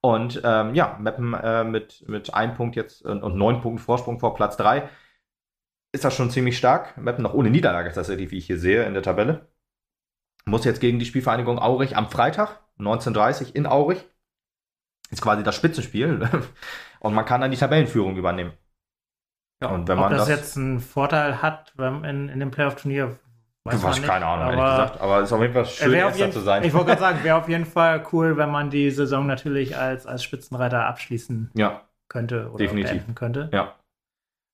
Und ähm, ja, Meppen äh, mit, mit einem Punkt jetzt und, und neun Punkten Vorsprung vor Platz drei ist das schon ziemlich stark. Meppen noch ohne Niederlage tatsächlich, wie ich hier sehe in der Tabelle. Muss jetzt gegen die Spielvereinigung Aurich am Freitag, 19.30 in Aurich. Ist quasi das Spitzenspiel. und man kann dann die Tabellenführung übernehmen. Ja, und wenn Ob man das, das jetzt einen Vorteil hat in, in dem Playoff-Turnier, weiß du hast keine Ahnung, ehrlich gesagt. Aber es ist auf jeden Fall schön, Erster zu sein. Ich wollte gerade sagen, wäre auf jeden Fall cool, wenn man die Saison natürlich als, als Spitzenreiter abschließen ja, könnte oder definitiv. beenden könnte. Ja.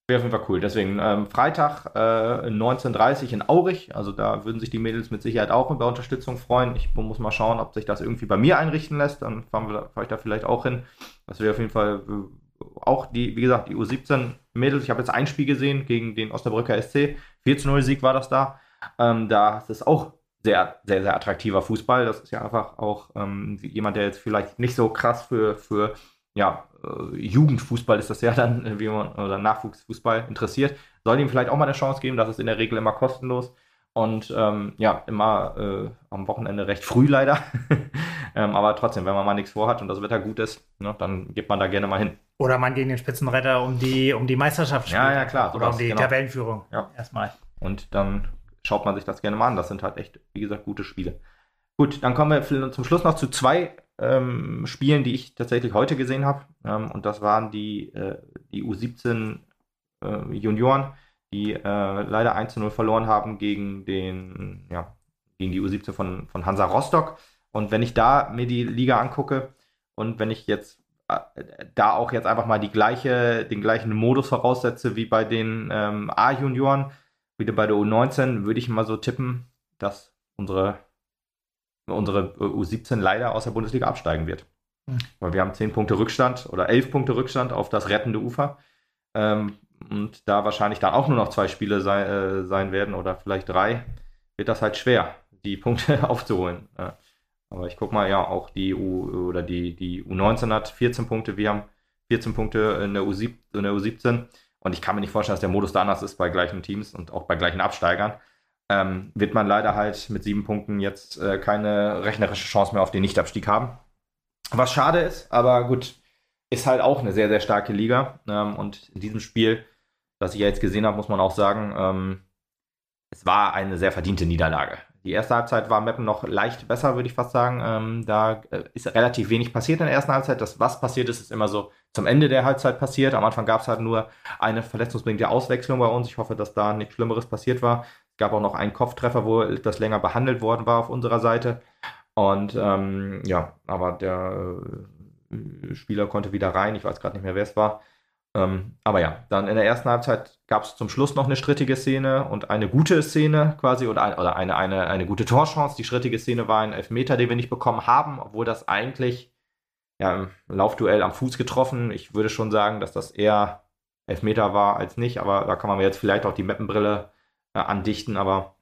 Wäre auf jeden Fall cool. Deswegen ähm, Freitag äh, 19.30 in Aurich. Also da würden sich die Mädels mit Sicherheit auch über Unterstützung freuen. Ich muss mal schauen, ob sich das irgendwie bei mir einrichten lässt. Dann fahren wir, fahr ich da vielleicht auch hin. Das wäre auf jeden Fall äh, auch die, wie gesagt, die U17 Mädels. Ich habe jetzt ein Spiel gesehen gegen den Osnabrücker SC. 4 0 Sieg war das da. Ähm, da ist es auch sehr, sehr, sehr attraktiver Fußball. Das ist ja einfach auch ähm, jemand, der jetzt vielleicht nicht so krass für, für ja, äh, Jugendfußball ist das ja dann, äh, wie man, oder Nachwuchsfußball interessiert. Soll ihm vielleicht auch mal eine Chance geben. Das ist in der Regel immer kostenlos. Und ähm, ja, immer äh, am Wochenende recht früh leider. ähm, aber trotzdem, wenn man mal nichts vorhat und das Wetter gut ist, ne, dann geht man da gerne mal hin. Oder man gegen den Spitzenretter um die, um die Meisterschaft spielt. Ja, ja, klar. Oder um die genau. Tabellenführung. Ja. Erstmal. Und dann schaut man sich das gerne mal an. Das sind halt echt, wie gesagt, gute Spiele. Gut, dann kommen wir zum Schluss noch zu zwei ähm, Spielen, die ich tatsächlich heute gesehen habe. Ähm, und das waren die, äh, die U17 äh, Junioren die äh, leider 1 zu 0 verloren haben gegen den, ja, gegen die U17 von, von Hansa Rostock. Und wenn ich da mir die Liga angucke und wenn ich jetzt äh, da auch jetzt einfach mal die gleiche, den gleichen Modus voraussetze wie bei den ähm, A-Junioren, wieder bei der U19, würde ich mal so tippen, dass unsere, unsere U17 leider aus der Bundesliga absteigen wird. Mhm. Weil wir haben 10 Punkte Rückstand oder 11 Punkte Rückstand auf das rettende Ufer. Ähm, und da wahrscheinlich dann auch nur noch zwei Spiele sei, äh, sein werden oder vielleicht drei, wird das halt schwer, die Punkte aufzuholen. Ja. Aber ich guck mal, ja, auch die U oder die, die U19 hat 14 Punkte, wir haben 14 Punkte in der, U7, in der U17 und ich kann mir nicht vorstellen, dass der Modus da anders ist bei gleichen Teams und auch bei gleichen Absteigern. Ähm, wird man leider halt mit sieben Punkten jetzt äh, keine rechnerische Chance mehr auf den Nichtabstieg haben. Was schade ist, aber gut, ist halt auch eine sehr, sehr starke Liga. Ähm, und in diesem Spiel, das ich ja jetzt gesehen habe, muss man auch sagen, ähm, es war eine sehr verdiente Niederlage. Die erste Halbzeit war Meppen noch leicht besser, würde ich fast sagen. Ähm, da äh, ist relativ wenig passiert in der ersten Halbzeit. Das, was passiert ist, ist immer so zum Ende der Halbzeit passiert. Am Anfang gab es halt nur eine verletzungsbedingte Auswechslung bei uns. Ich hoffe, dass da nichts Schlimmeres passiert war. Gab auch noch einen Kopftreffer, wo das länger behandelt worden war auf unserer Seite. Und ähm, ja, aber der Spieler konnte wieder rein. Ich weiß gerade nicht mehr, wer es war. Ähm, aber ja, dann in der ersten Halbzeit gab es zum Schluss noch eine strittige Szene und eine gute Szene quasi oder, ein, oder eine, eine, eine gute Torchance. Die strittige Szene war ein Elfmeter, den wir nicht bekommen haben, obwohl das eigentlich ja, im Laufduell am Fuß getroffen. Ich würde schon sagen, dass das eher Elfmeter war als nicht, aber da kann man jetzt vielleicht auch die Mappenbrille äh, andichten, aber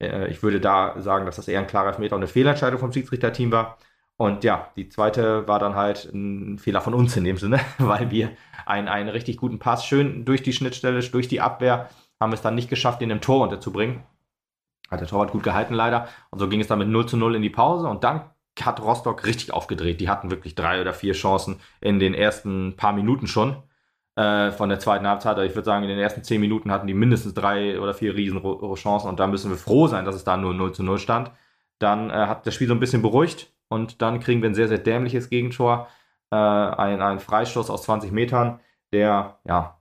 äh, ich würde da sagen, dass das eher ein klarer Elfmeter und eine Fehlentscheidung vom Schiedsrichterteam war. Und ja, die zweite war dann halt ein Fehler von uns in dem Sinne, weil wir einen, einen richtig guten Pass schön durch die Schnittstelle, durch die Abwehr, haben es dann nicht geschafft, ihn im Tor unterzubringen. Hat der Torwart gut gehalten leider. Und so ging es dann mit 0 zu 0 in die Pause. Und dann hat Rostock richtig aufgedreht. Die hatten wirklich drei oder vier Chancen in den ersten paar Minuten schon. Äh, von der zweiten Halbzeit. Also ich würde sagen, in den ersten zehn Minuten hatten die mindestens drei oder vier riesen Chancen und da müssen wir froh sein, dass es da nur 0 zu 0 stand. Dann äh, hat das Spiel so ein bisschen beruhigt und dann kriegen wir ein sehr, sehr dämliches Gegentor. Äh, ein, ein Freistoß aus 20 Metern, der ja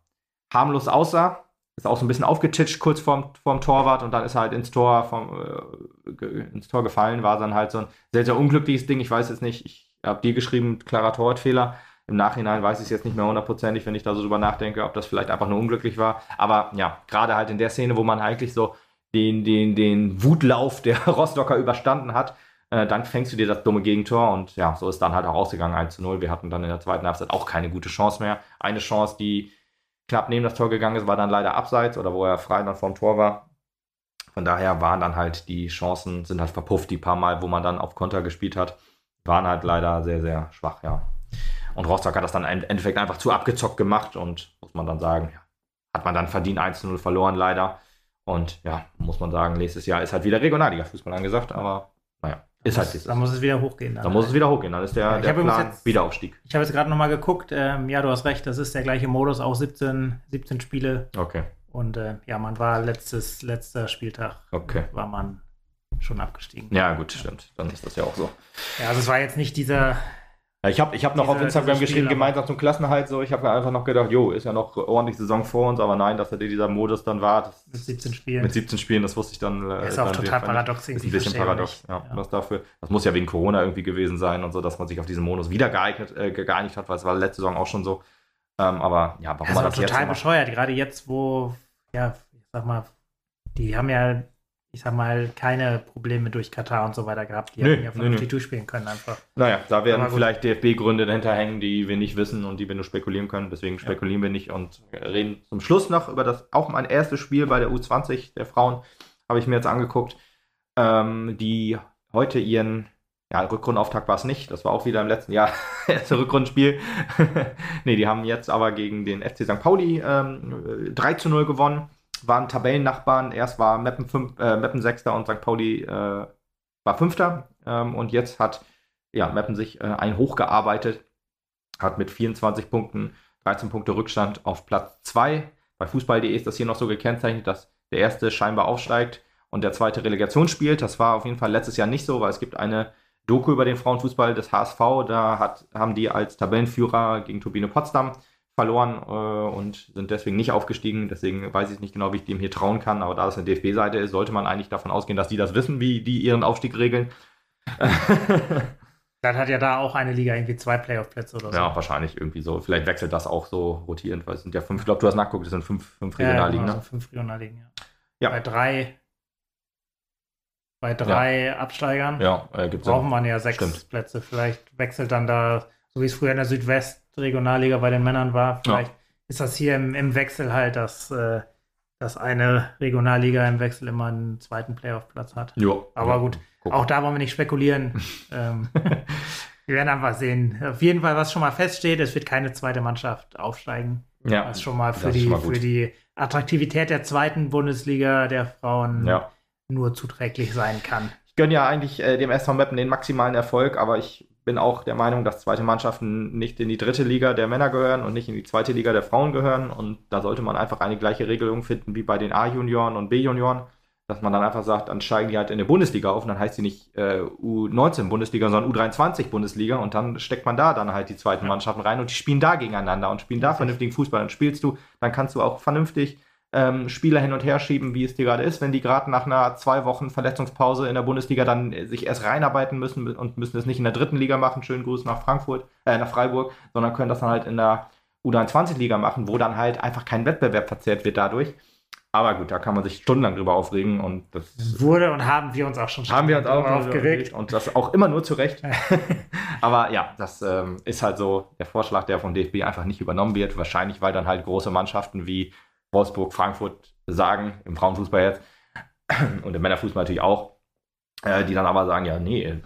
harmlos aussah. Ist auch so ein bisschen aufgetitscht kurz vorm, vorm Torwart und dann ist er halt ins Tor, vom, äh, ins Tor gefallen. War dann halt so ein sehr, sehr unglückliches Ding. Ich weiß jetzt nicht, ich habe dir geschrieben, klarer Torwartfehler. Im Nachhinein weiß ich es jetzt nicht mehr hundertprozentig, wenn ich da so drüber nachdenke, ob das vielleicht einfach nur unglücklich war. Aber ja, gerade halt in der Szene, wo man eigentlich so den, den, den Wutlauf der Rostocker überstanden hat, äh, dann fängst du dir das dumme Gegentor und ja, so ist dann halt auch ausgegangen 1 zu 0. Wir hatten dann in der zweiten Halbzeit auch keine gute Chance mehr. Eine Chance, die knapp neben das Tor gegangen ist, war dann leider abseits oder wo er frei dann vorm Tor war. Von daher waren dann halt die Chancen, sind halt verpufft, die paar Mal, wo man dann auf Konter gespielt hat, waren halt leider sehr, sehr schwach, ja. Und Rostock hat das dann im Endeffekt einfach zu abgezockt gemacht und muss man dann sagen, ja, hat man dann verdient 1-0 verloren, leider. Und ja, muss man sagen, nächstes Jahr ist halt wieder Regionalliga-Fußball angesagt, aber naja, ist halt dieses. Dann muss es wieder hochgehen. Dann, dann muss es wieder hochgehen, dann ist der, ja, der Plan jetzt, Wiederaufstieg. Ich habe jetzt gerade nochmal geguckt, ähm, ja, du hast recht, das ist der gleiche Modus, auch 17, 17 Spiele. Okay. Und äh, ja, man war letztes, letzter Spieltag, okay. war man schon abgestiegen. Ja, gut, stimmt. Dann ist das ja auch so. Ja, also es war jetzt nicht dieser ich habe ich hab noch diese, auf Instagram geschrieben, gemeinsam zum Klassenhalt so. Ich habe einfach noch gedacht, jo, ist ja noch ordentlich Saison vor uns, aber nein, dass er dieser Modus dann war. Das, mit 17 Spielen. Mit 17 Spielen, das wusste ich dann. Äh, ist auch total paradox. Ist ein bisschen paradox, ja. ja. Das, dafür, das muss ja wegen Corona irgendwie gewesen sein und so, dass man sich auf diesen Modus wieder geeignet, äh, geeinigt hat, weil es war letzte Saison auch schon so. Ähm, aber ja, warum das man das total jetzt bescheuert, gerade jetzt, wo, ja, ich sag mal, die haben ja ich sag mal, keine Probleme durch Katar und so weiter gehabt. Die nö, hätten ja vernünftig durchspielen können einfach. Naja, da werden vielleicht DFB-Gründe dahinter hängen, die wir nicht wissen und die wir nur spekulieren können. Deswegen spekulieren ja. wir nicht und reden zum Schluss noch über das, auch mein erstes Spiel bei der U20 der Frauen, habe ich mir jetzt angeguckt, ähm, die heute ihren ja, Rückrundenauftakt war es nicht. Das war auch wieder im letzten Jahr das Rückrundenspiel. nee, die haben jetzt aber gegen den FC St. Pauli ähm, 3 zu 0 gewonnen waren Tabellennachbarn. Erst war Meppen, fünf, äh, Meppen Sechster und St. Pauli äh, war Fünfter. Ähm, und jetzt hat ja, Meppen sich äh, ein hochgearbeitet, hat mit 24 Punkten 13 Punkte Rückstand auf Platz 2. Bei Fußball.de ist das hier noch so gekennzeichnet, dass der erste scheinbar aufsteigt und der zweite Relegation spielt. Das war auf jeden Fall letztes Jahr nicht so, weil es gibt eine Doku über den Frauenfußball des HSV. Da hat, haben die als Tabellenführer gegen Turbine Potsdam verloren äh, und sind deswegen nicht aufgestiegen. Deswegen weiß ich nicht genau, wie ich dem hier trauen kann. Aber da es eine DFB-Seite ist, sollte man eigentlich davon ausgehen, dass die das wissen, wie die ihren Aufstieg regeln. Dann hat ja da auch eine Liga irgendwie zwei Playoff-Plätze oder so. Ja, wahrscheinlich irgendwie so. Vielleicht wechselt das auch so rotierend, weil es sind ja fünf, ich glaube, du hast nachgeguckt, es sind fünf, fünf Regionalligen. Ja, genau, ne? fünf Regionalligen, ja. ja. Bei drei, bei drei ja. Absteigern ja, äh, brauchen man ja sechs Stimmt. Plätze. Vielleicht wechselt dann da, so wie es früher in der Südwest Regionalliga bei den Männern war. Vielleicht ja. ist das hier im, im Wechsel halt, dass, äh, dass eine Regionalliga im Wechsel immer einen zweiten Playoff-Platz hat. Jo. Aber gut, Guck. auch da wollen wir nicht spekulieren. ähm, wir werden einfach sehen. Auf jeden Fall, was schon mal feststeht, es wird keine zweite Mannschaft aufsteigen. Ja. Was schon mal für, die, mal für die Attraktivität der zweiten Bundesliga der Frauen ja. nur zuträglich sein kann. Ich gönne ja eigentlich äh, dem SV Meppen den maximalen Erfolg, aber ich bin auch der Meinung, dass zweite Mannschaften nicht in die dritte Liga der Männer gehören und nicht in die zweite Liga der Frauen gehören. Und da sollte man einfach eine gleiche Regelung finden wie bei den A-Junioren und B-Junioren, dass man dann einfach sagt, dann steigen die halt in der Bundesliga auf und dann heißt sie nicht äh, U19 Bundesliga, sondern U23 Bundesliga und dann steckt man da dann halt die zweiten Mannschaften rein und die spielen da gegeneinander und spielen da vernünftigen Fußball. Dann spielst du, dann kannst du auch vernünftig ähm, Spieler hin und her schieben, wie es dir gerade ist, wenn die gerade nach einer zwei Wochen Verletzungspause in der Bundesliga dann äh, sich erst reinarbeiten müssen und müssen es nicht in der dritten Liga machen, schönen Gruß nach Frankfurt, äh, nach Freiburg, sondern können das dann halt in der U23-Liga machen, wo dann halt einfach kein Wettbewerb verzerrt wird dadurch. Aber gut, da kann man sich stundenlang drüber aufregen und das wurde und haben wir uns auch schon haben wir uns auch aufgeregt und das auch immer nur zu Recht. Aber ja, das ähm, ist halt so der Vorschlag, der vom DFB einfach nicht übernommen wird. Wahrscheinlich, weil dann halt große Mannschaften wie Wolfsburg, Frankfurt sagen, im Frauenfußball jetzt, und im Männerfußball natürlich auch, äh, die dann aber sagen, ja, nee,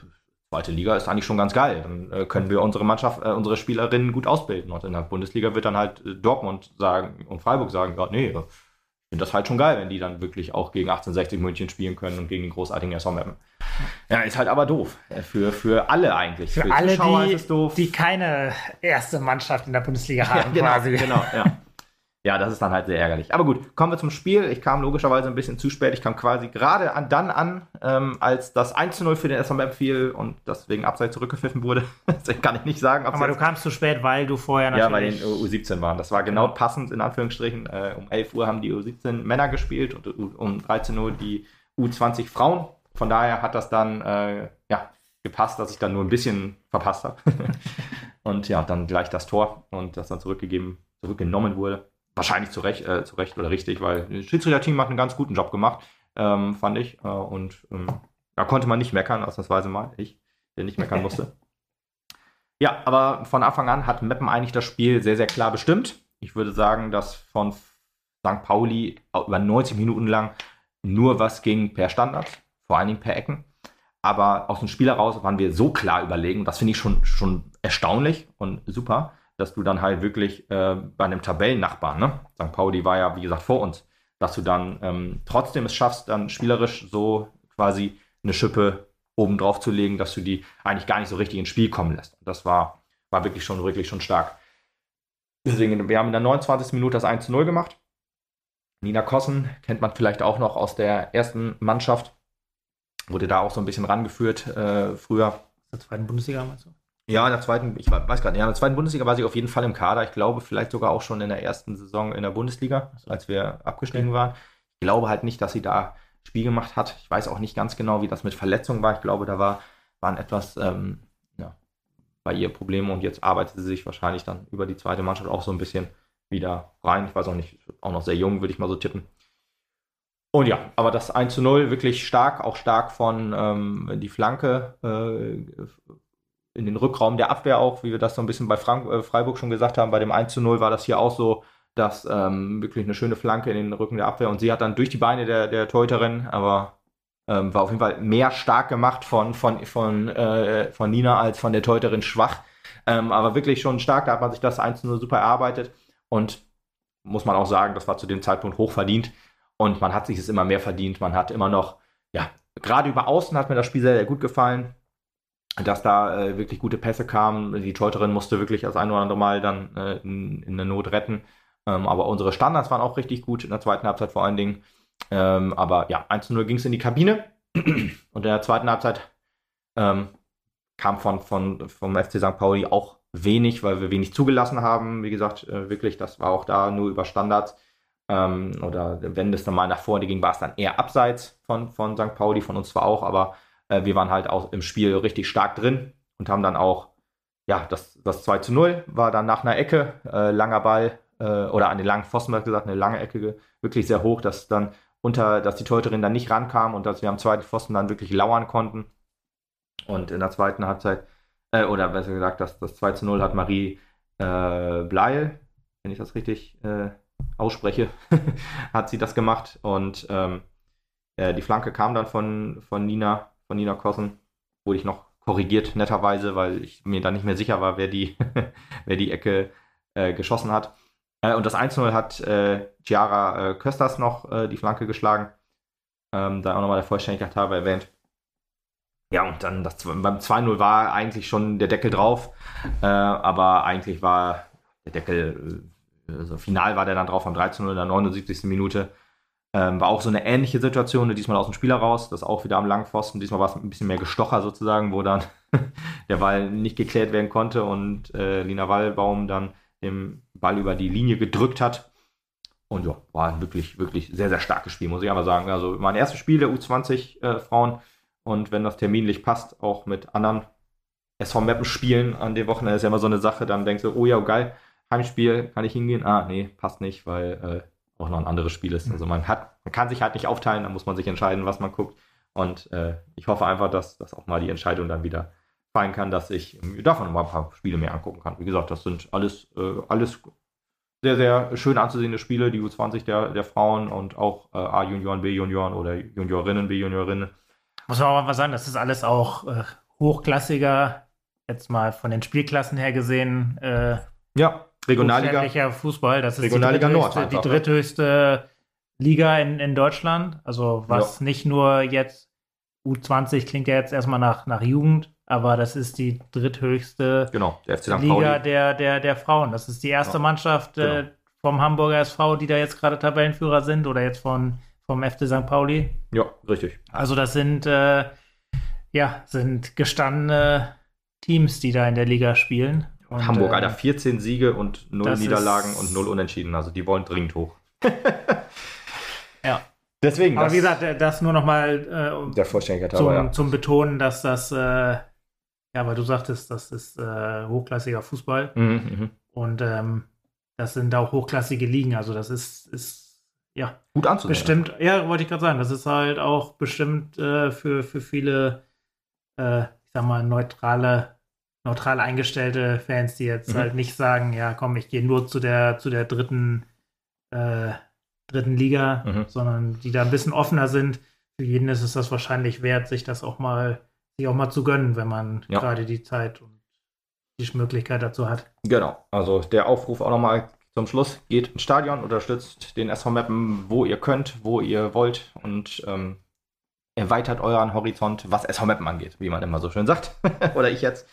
zweite Liga ist eigentlich schon ganz geil. Dann äh, können wir unsere Mannschaft, äh, unsere Spielerinnen gut ausbilden. Und in der Bundesliga wird dann halt Dortmund sagen und Freiburg sagen, ja, nee, finde das halt schon geil, wenn die dann wirklich auch gegen 1860 München spielen können und gegen den großartigen SV Meppen. Ja, ist halt aber doof. Für, für alle eigentlich. Für, für alle, Zuschauer die, die keine erste Mannschaft in der Bundesliga haben. Ja, genau, quasi. genau, ja. Ja, das ist dann halt sehr ärgerlich. Aber gut, kommen wir zum Spiel. Ich kam logischerweise ein bisschen zu spät. Ich kam quasi gerade an, dann an, ähm, als das 1 0 für den SMM fiel und deswegen abseits zurückgepfiffen wurde. Deswegen kann ich nicht sagen. Aber du kamst zu spät, weil du vorher natürlich. Ja, weil den U17 waren. Das war genau passend, in Anführungsstrichen. Äh, um 11 Uhr haben die U17 Männer gespielt und um 13 Uhr die U20 Frauen. Von daher hat das dann äh, ja, gepasst, dass ich dann nur ein bisschen verpasst habe. und ja, dann gleich das Tor und das dann zurückgegeben, zurückgenommen wurde wahrscheinlich zu Recht, äh, zu Recht oder richtig, weil das Schiedsrichter-Team hat einen ganz guten Job gemacht, ähm, fand ich. Äh, und ähm, da konnte man nicht meckern, ausnahmsweise mal. Ich, der nicht meckern musste. ja, aber von Anfang an hat Meppen eigentlich das Spiel sehr, sehr klar bestimmt. Ich würde sagen, dass von St. Pauli über 90 Minuten lang nur was ging per Standard, vor allen Dingen per Ecken. Aber aus dem Spiel heraus waren wir so klar überlegen. Das finde ich schon, schon erstaunlich und super dass du dann halt wirklich äh, bei einem Tabellennachbarn, ne? St. Pauli war ja, wie gesagt, vor uns, dass du dann ähm, trotzdem es schaffst, dann spielerisch so quasi eine Schippe oben drauf zu legen, dass du die eigentlich gar nicht so richtig ins Spiel kommen lässt. Und das war, war wirklich schon, wirklich schon stark. Deswegen, wir haben in der 29. Minute das 1 zu 0 gemacht. Nina Kossen kennt man vielleicht auch noch aus der ersten Mannschaft. Wurde da auch so ein bisschen rangeführt äh, früher. Der zweiten Bundesliga meinst du? Ja, in der zweiten, ich weiß gar nicht, ja, in der zweiten Bundesliga war sie auf jeden Fall im Kader. Ich glaube, vielleicht sogar auch schon in der ersten Saison in der Bundesliga, als wir abgestiegen okay. waren. Ich glaube halt nicht, dass sie da Spiel gemacht hat. Ich weiß auch nicht ganz genau, wie das mit Verletzungen war. Ich glaube, da war, waren etwas ähm, ja, bei ihr Probleme und jetzt arbeitet sie sich wahrscheinlich dann über die zweite Mannschaft auch so ein bisschen wieder rein. Ich weiß auch nicht, auch noch sehr jung, würde ich mal so tippen. Und ja, aber das 1 zu 0 wirklich stark, auch stark von ähm, die Flanke äh, in den Rückraum der Abwehr auch, wie wir das so ein bisschen bei Frank äh, Freiburg schon gesagt haben. Bei dem 1 zu 0 war das hier auch so, dass ähm, wirklich eine schöne Flanke in den Rücken der Abwehr und sie hat dann durch die Beine der, der Torhüterin, aber ähm, war auf jeden Fall mehr stark gemacht von, von, von, äh, von Nina als von der Torhüterin schwach. Ähm, aber wirklich schon stark, da hat man sich das 1 zu 0 super erarbeitet und muss man auch sagen, das war zu dem Zeitpunkt hoch verdient und man hat sich es immer mehr verdient. Man hat immer noch, ja, gerade über Außen hat mir das Spiel sehr, sehr gut gefallen dass da äh, wirklich gute Pässe kamen. Die Torhüterin musste wirklich das ein oder andere Mal dann äh, in, in der Not retten. Ähm, aber unsere Standards waren auch richtig gut in der zweiten Halbzeit vor allen Dingen. Ähm, aber ja, 1-0 ging es in die Kabine. Und in der zweiten Halbzeit ähm, kam von, von, vom FC St. Pauli auch wenig, weil wir wenig zugelassen haben. Wie gesagt, äh, wirklich, das war auch da nur über Standards. Ähm, oder wenn das dann mal nach vorne ging, war es dann eher abseits von, von St. Pauli, von uns zwar auch, aber äh, wir waren halt auch im Spiel richtig stark drin und haben dann auch, ja, das, das 2 zu 0 war dann nach einer Ecke, äh, langer Ball äh, oder an den langen Pfosten, gesagt, eine lange Ecke, wirklich sehr hoch, dass dann unter, dass die Torhüterin dann nicht rankam und dass wir am zweiten Pfosten dann wirklich lauern konnten. Und in der zweiten Halbzeit, äh, oder besser gesagt, das, das 2 zu 0 hat Marie äh, Bleil, wenn ich das richtig äh, ausspreche, hat sie das gemacht. Und ähm, äh, die Flanke kam dann von, von Nina von Nina Kossen. Wurde ich noch korrigiert, netterweise, weil ich mir da nicht mehr sicher war, wer die, wer die Ecke äh, geschossen hat. Äh, und das 1-0 hat äh, Chiara äh, Kösters noch äh, die Flanke geschlagen. Ähm, da auch nochmal der Vollständigkeit halber erwähnt. Ja, und dann das, beim 2-0 war eigentlich schon der Deckel drauf, äh, aber eigentlich war der Deckel, also final war der dann drauf am 13-0 in der 79. Minute. Ähm, war auch so eine ähnliche Situation, diesmal aus dem Spieler raus, das auch wieder am Langpfosten. Diesmal war es ein bisschen mehr Gestocher sozusagen, wo dann der Ball nicht geklärt werden konnte und äh, Lina Wallbaum dann den Ball über die Linie gedrückt hat. Und ja, war ein wirklich, wirklich sehr, sehr starkes Spiel, muss ich aber sagen. Also mein erstes Spiel der U20-Frauen äh, und wenn das terminlich passt, auch mit anderen SV Mappen spielen an den Wochen, ist ja immer so eine Sache, dann denkst du, oh ja, geil, Heimspiel, kann ich hingehen? Ah, nee, passt nicht, weil äh, auch noch ein anderes Spiel ist. Also man hat, man kann sich halt nicht aufteilen, da muss man sich entscheiden, was man guckt. Und äh, ich hoffe einfach, dass, dass auch mal die Entscheidung dann wieder fallen kann, dass ich davon mal ein paar Spiele mehr angucken kann. Wie gesagt, das sind alles, äh, alles sehr, sehr schön anzusehende Spiele, die U20 der, der Frauen und auch äh, A-Junioren, B-Junioren oder Juniorinnen, B-Juniorinnen. Muss man auch mal sagen, das ist alles auch äh, hochklassiger, jetzt mal von den Spielklassen her gesehen. Äh, ja. Regionalliga. Fußball, das ist Regionalliga die Nord. Einfach, die dritthöchste Liga in, in Deutschland. Also was ja. nicht nur jetzt U20 klingt ja jetzt erstmal nach, nach Jugend, aber das ist die dritthöchste genau, der Liga der, der, der Frauen. Das ist die erste ja. Mannschaft äh, genau. vom Hamburger SV, die da jetzt gerade Tabellenführer sind oder jetzt von, vom FC St. Pauli. Ja, richtig. Also das sind, äh, ja, sind gestandene Teams, die da in der Liga spielen. Und, Hamburg, äh, Alter, 14 Siege und 0 Niederlagen und 0 Unentschieden. Also die wollen dringend hoch. ja. Deswegen. Aber wie gesagt, das nur nochmal äh, der Vollständigkeit zum, ja. zum Betonen, dass das, äh, ja, weil du sagtest, das ist äh, hochklassiger Fußball. Mhm, mhm, und ähm, das sind auch hochklassige Ligen. Also das ist, ist ja gut anzusehen. Bestimmt, ja, wollte ich gerade sagen, das ist halt auch bestimmt äh, für, für viele, äh, ich sag mal, neutrale neutral eingestellte Fans, die jetzt mhm. halt nicht sagen, ja, komm, ich gehe nur zu der, zu der dritten, äh, dritten Liga, mhm. sondern die da ein bisschen offener sind. Für jeden ist es das wahrscheinlich wert, sich das auch mal, sich auch mal zu gönnen, wenn man ja. gerade die Zeit und die Möglichkeit dazu hat. Genau, also der Aufruf auch nochmal zum Schluss, geht ins Stadion, unterstützt den SV Mappen, wo ihr könnt, wo ihr wollt und ähm, erweitert euren Horizont, was SV Mappen angeht, wie man immer so schön sagt. Oder ich jetzt.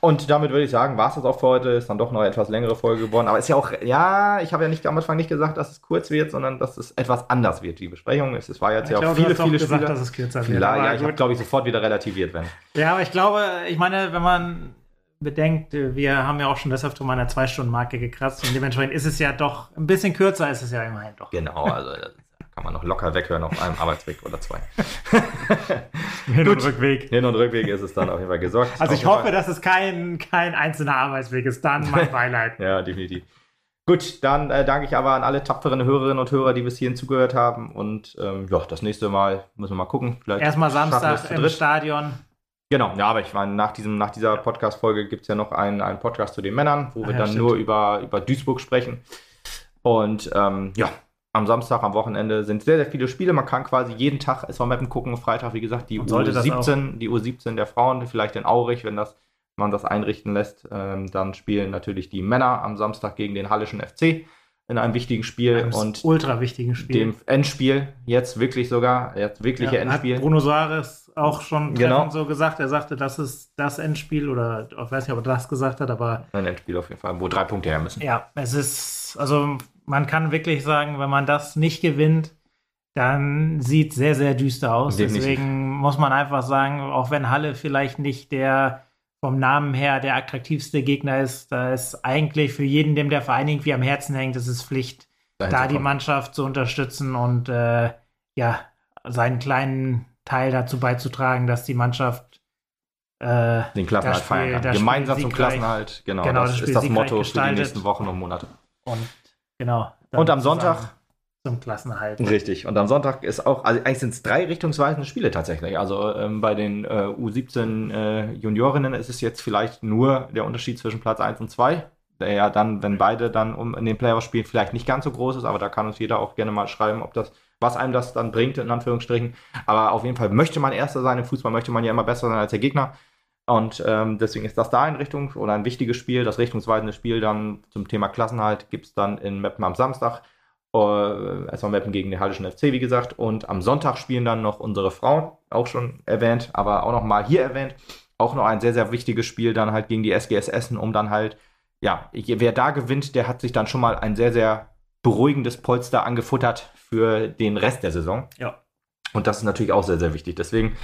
Und damit würde ich sagen, war es das auch für heute. Ist dann doch noch eine etwas längere Folge geworden. Aber ist ja auch, ja, ich habe ja nicht am Anfang nicht gesagt, dass es kurz wird, sondern dass es etwas anders wird, die Besprechung. Es, es war jetzt ich ja auch viele, viele gesagt, Spiele. dass es kürzer wird. Ja, ich habe, glaube ich, sofort wieder relativiert werden. Ja, aber ich glaube, ich meine, wenn man bedenkt, wir haben ja auch schon deshalb um eine Zwei-Stunden-Marke gekratzt und dementsprechend ist es ja doch ein bisschen kürzer, ist es ja immerhin doch. Genau, also kann man noch locker weghören auf einem Arbeitsweg oder zwei. Hin und Rückweg. Hin und Rückweg ist es dann auf jeden Fall gesorgt. Also ich hoffe, Fall. dass es kein, kein einzelner Arbeitsweg ist. Dann mein Beileid. ja, definitiv. Gut, dann äh, danke ich aber an alle tapferen Hörerinnen und Hörer, die bis hierhin zugehört haben. Und ähm, ja, das nächste Mal müssen wir mal gucken. Vielleicht Erstmal Samstag im Stadion. Genau, ja, aber ich meine, nach, diesem, nach dieser Podcast-Folge gibt es ja noch einen, einen Podcast zu den Männern, wo Ach, wir ja, dann stimmt. nur über, über Duisburg sprechen. Und ähm, ja, am Samstag, am Wochenende sind sehr, sehr viele Spiele. Man kann quasi jeden Tag SV Mappen gucken. Freitag, wie gesagt, die U17, die U17 der Frauen, vielleicht in Aurich, wenn das, man das einrichten lässt. Ähm, dann spielen natürlich die Männer am Samstag gegen den Hallischen FC in einem wichtigen Spiel einem und ultra wichtigen Spiel. Dem Endspiel, jetzt wirklich sogar, jetzt wirkliche ja, Endspiel. Hat Bruno Soares auch schon genau. so gesagt. Er sagte, das ist das Endspiel oder ich weiß nicht, ob er das gesagt hat, aber. Ein Endspiel auf jeden Fall, wo drei Punkte her müssen. Ja, es ist, also man kann wirklich sagen, wenn man das nicht gewinnt, dann sieht es sehr, sehr düster aus. Definitiv. Deswegen muss man einfach sagen, auch wenn Halle vielleicht nicht der vom Namen her der attraktivste Gegner ist, da ist eigentlich für jeden, dem der Verein irgendwie am Herzen hängt, es ist Pflicht, da die Mannschaft zu unterstützen und äh, ja, seinen kleinen Teil dazu beizutragen, dass die Mannschaft äh, den Klassenhalt feiern kann. Gemeinsam zum Klassenhalt, genau. genau das, das ist das Motto für die nächsten Wochen und Monate. Und Genau. Und am Sonntag. Zum Klassenerhalt. Richtig. Und am Sonntag ist auch, also eigentlich sind es drei richtungsweisende Spiele tatsächlich. Also ähm, bei den äh, U17 äh, Juniorinnen ist es jetzt vielleicht nur der Unterschied zwischen Platz 1 und 2, der ja dann, wenn beide dann um in den Playoffs spielen, vielleicht nicht ganz so groß ist, aber da kann uns jeder auch gerne mal schreiben, ob das, was einem das dann bringt, in Anführungsstrichen. Aber auf jeden Fall möchte man Erster sein im Fußball, möchte man ja immer besser sein als der Gegner. Und ähm, deswegen ist das da ein Richtung oder ein wichtiges Spiel. Das richtungsweisende Spiel dann zum Thema Klassenhalt gibt es dann in Meppen am Samstag. Äh, erstmal Meppen gegen den Hallischen FC, wie gesagt. Und am Sonntag spielen dann noch unsere Frauen, auch schon erwähnt, aber auch noch mal hier erwähnt. Auch noch ein sehr, sehr wichtiges Spiel dann halt gegen die SGS Essen, um dann halt, ja, wer da gewinnt, der hat sich dann schon mal ein sehr, sehr beruhigendes Polster angefuttert für den Rest der Saison. Ja. Und das ist natürlich auch sehr, sehr wichtig. Deswegen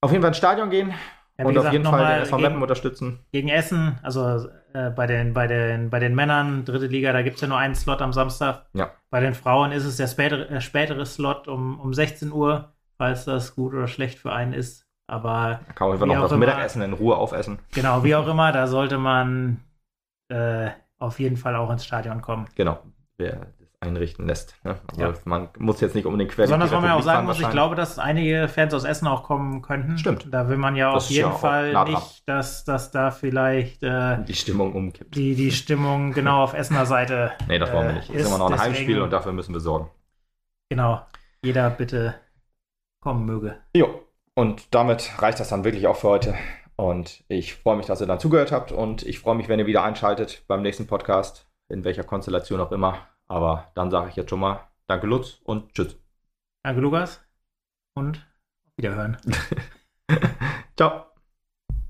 auf jeden Fall ins Stadion gehen, ja, und gesagt, auf jeden Fall den SV Meppen unterstützen. Gegen Essen, also äh, bei, den, bei, den, bei den Männern, dritte Liga, da gibt es ja nur einen Slot am Samstag. Ja. Bei den Frauen ist es der spätere, äh, spätere Slot um, um 16 Uhr, falls das gut oder schlecht für einen ist. Aber. Da kann man einfach noch das Mittagessen in Ruhe aufessen. Genau, wie auch immer, da sollte man äh, auf jeden Fall auch ins Stadion kommen. Genau. Wer einrichten lässt. Ne? Also ja. man muss jetzt nicht unbedingt quer Besonders, weil man ja auch sagen muss, ich glaube, dass einige Fans aus Essen auch kommen könnten. Stimmt. Da will man ja das auf jeden ja Fall nicht, dass, dass da vielleicht äh, die Stimmung umkippt. Die, die Stimmung genau auf Essener Seite. nee, das wollen wir nicht. Das ist, ist immer noch ein deswegen, Heimspiel und dafür müssen wir sorgen. Genau. Jeder bitte kommen möge. Jo. Und damit reicht das dann wirklich auch für heute. Und ich freue mich, dass ihr dann zugehört habt. Und ich freue mich, wenn ihr wieder einschaltet beim nächsten Podcast, in welcher Konstellation auch immer. Aber dann sage ich jetzt schon mal danke Lutz und tschüss. Danke Lukas und auf Wiederhören. Ciao.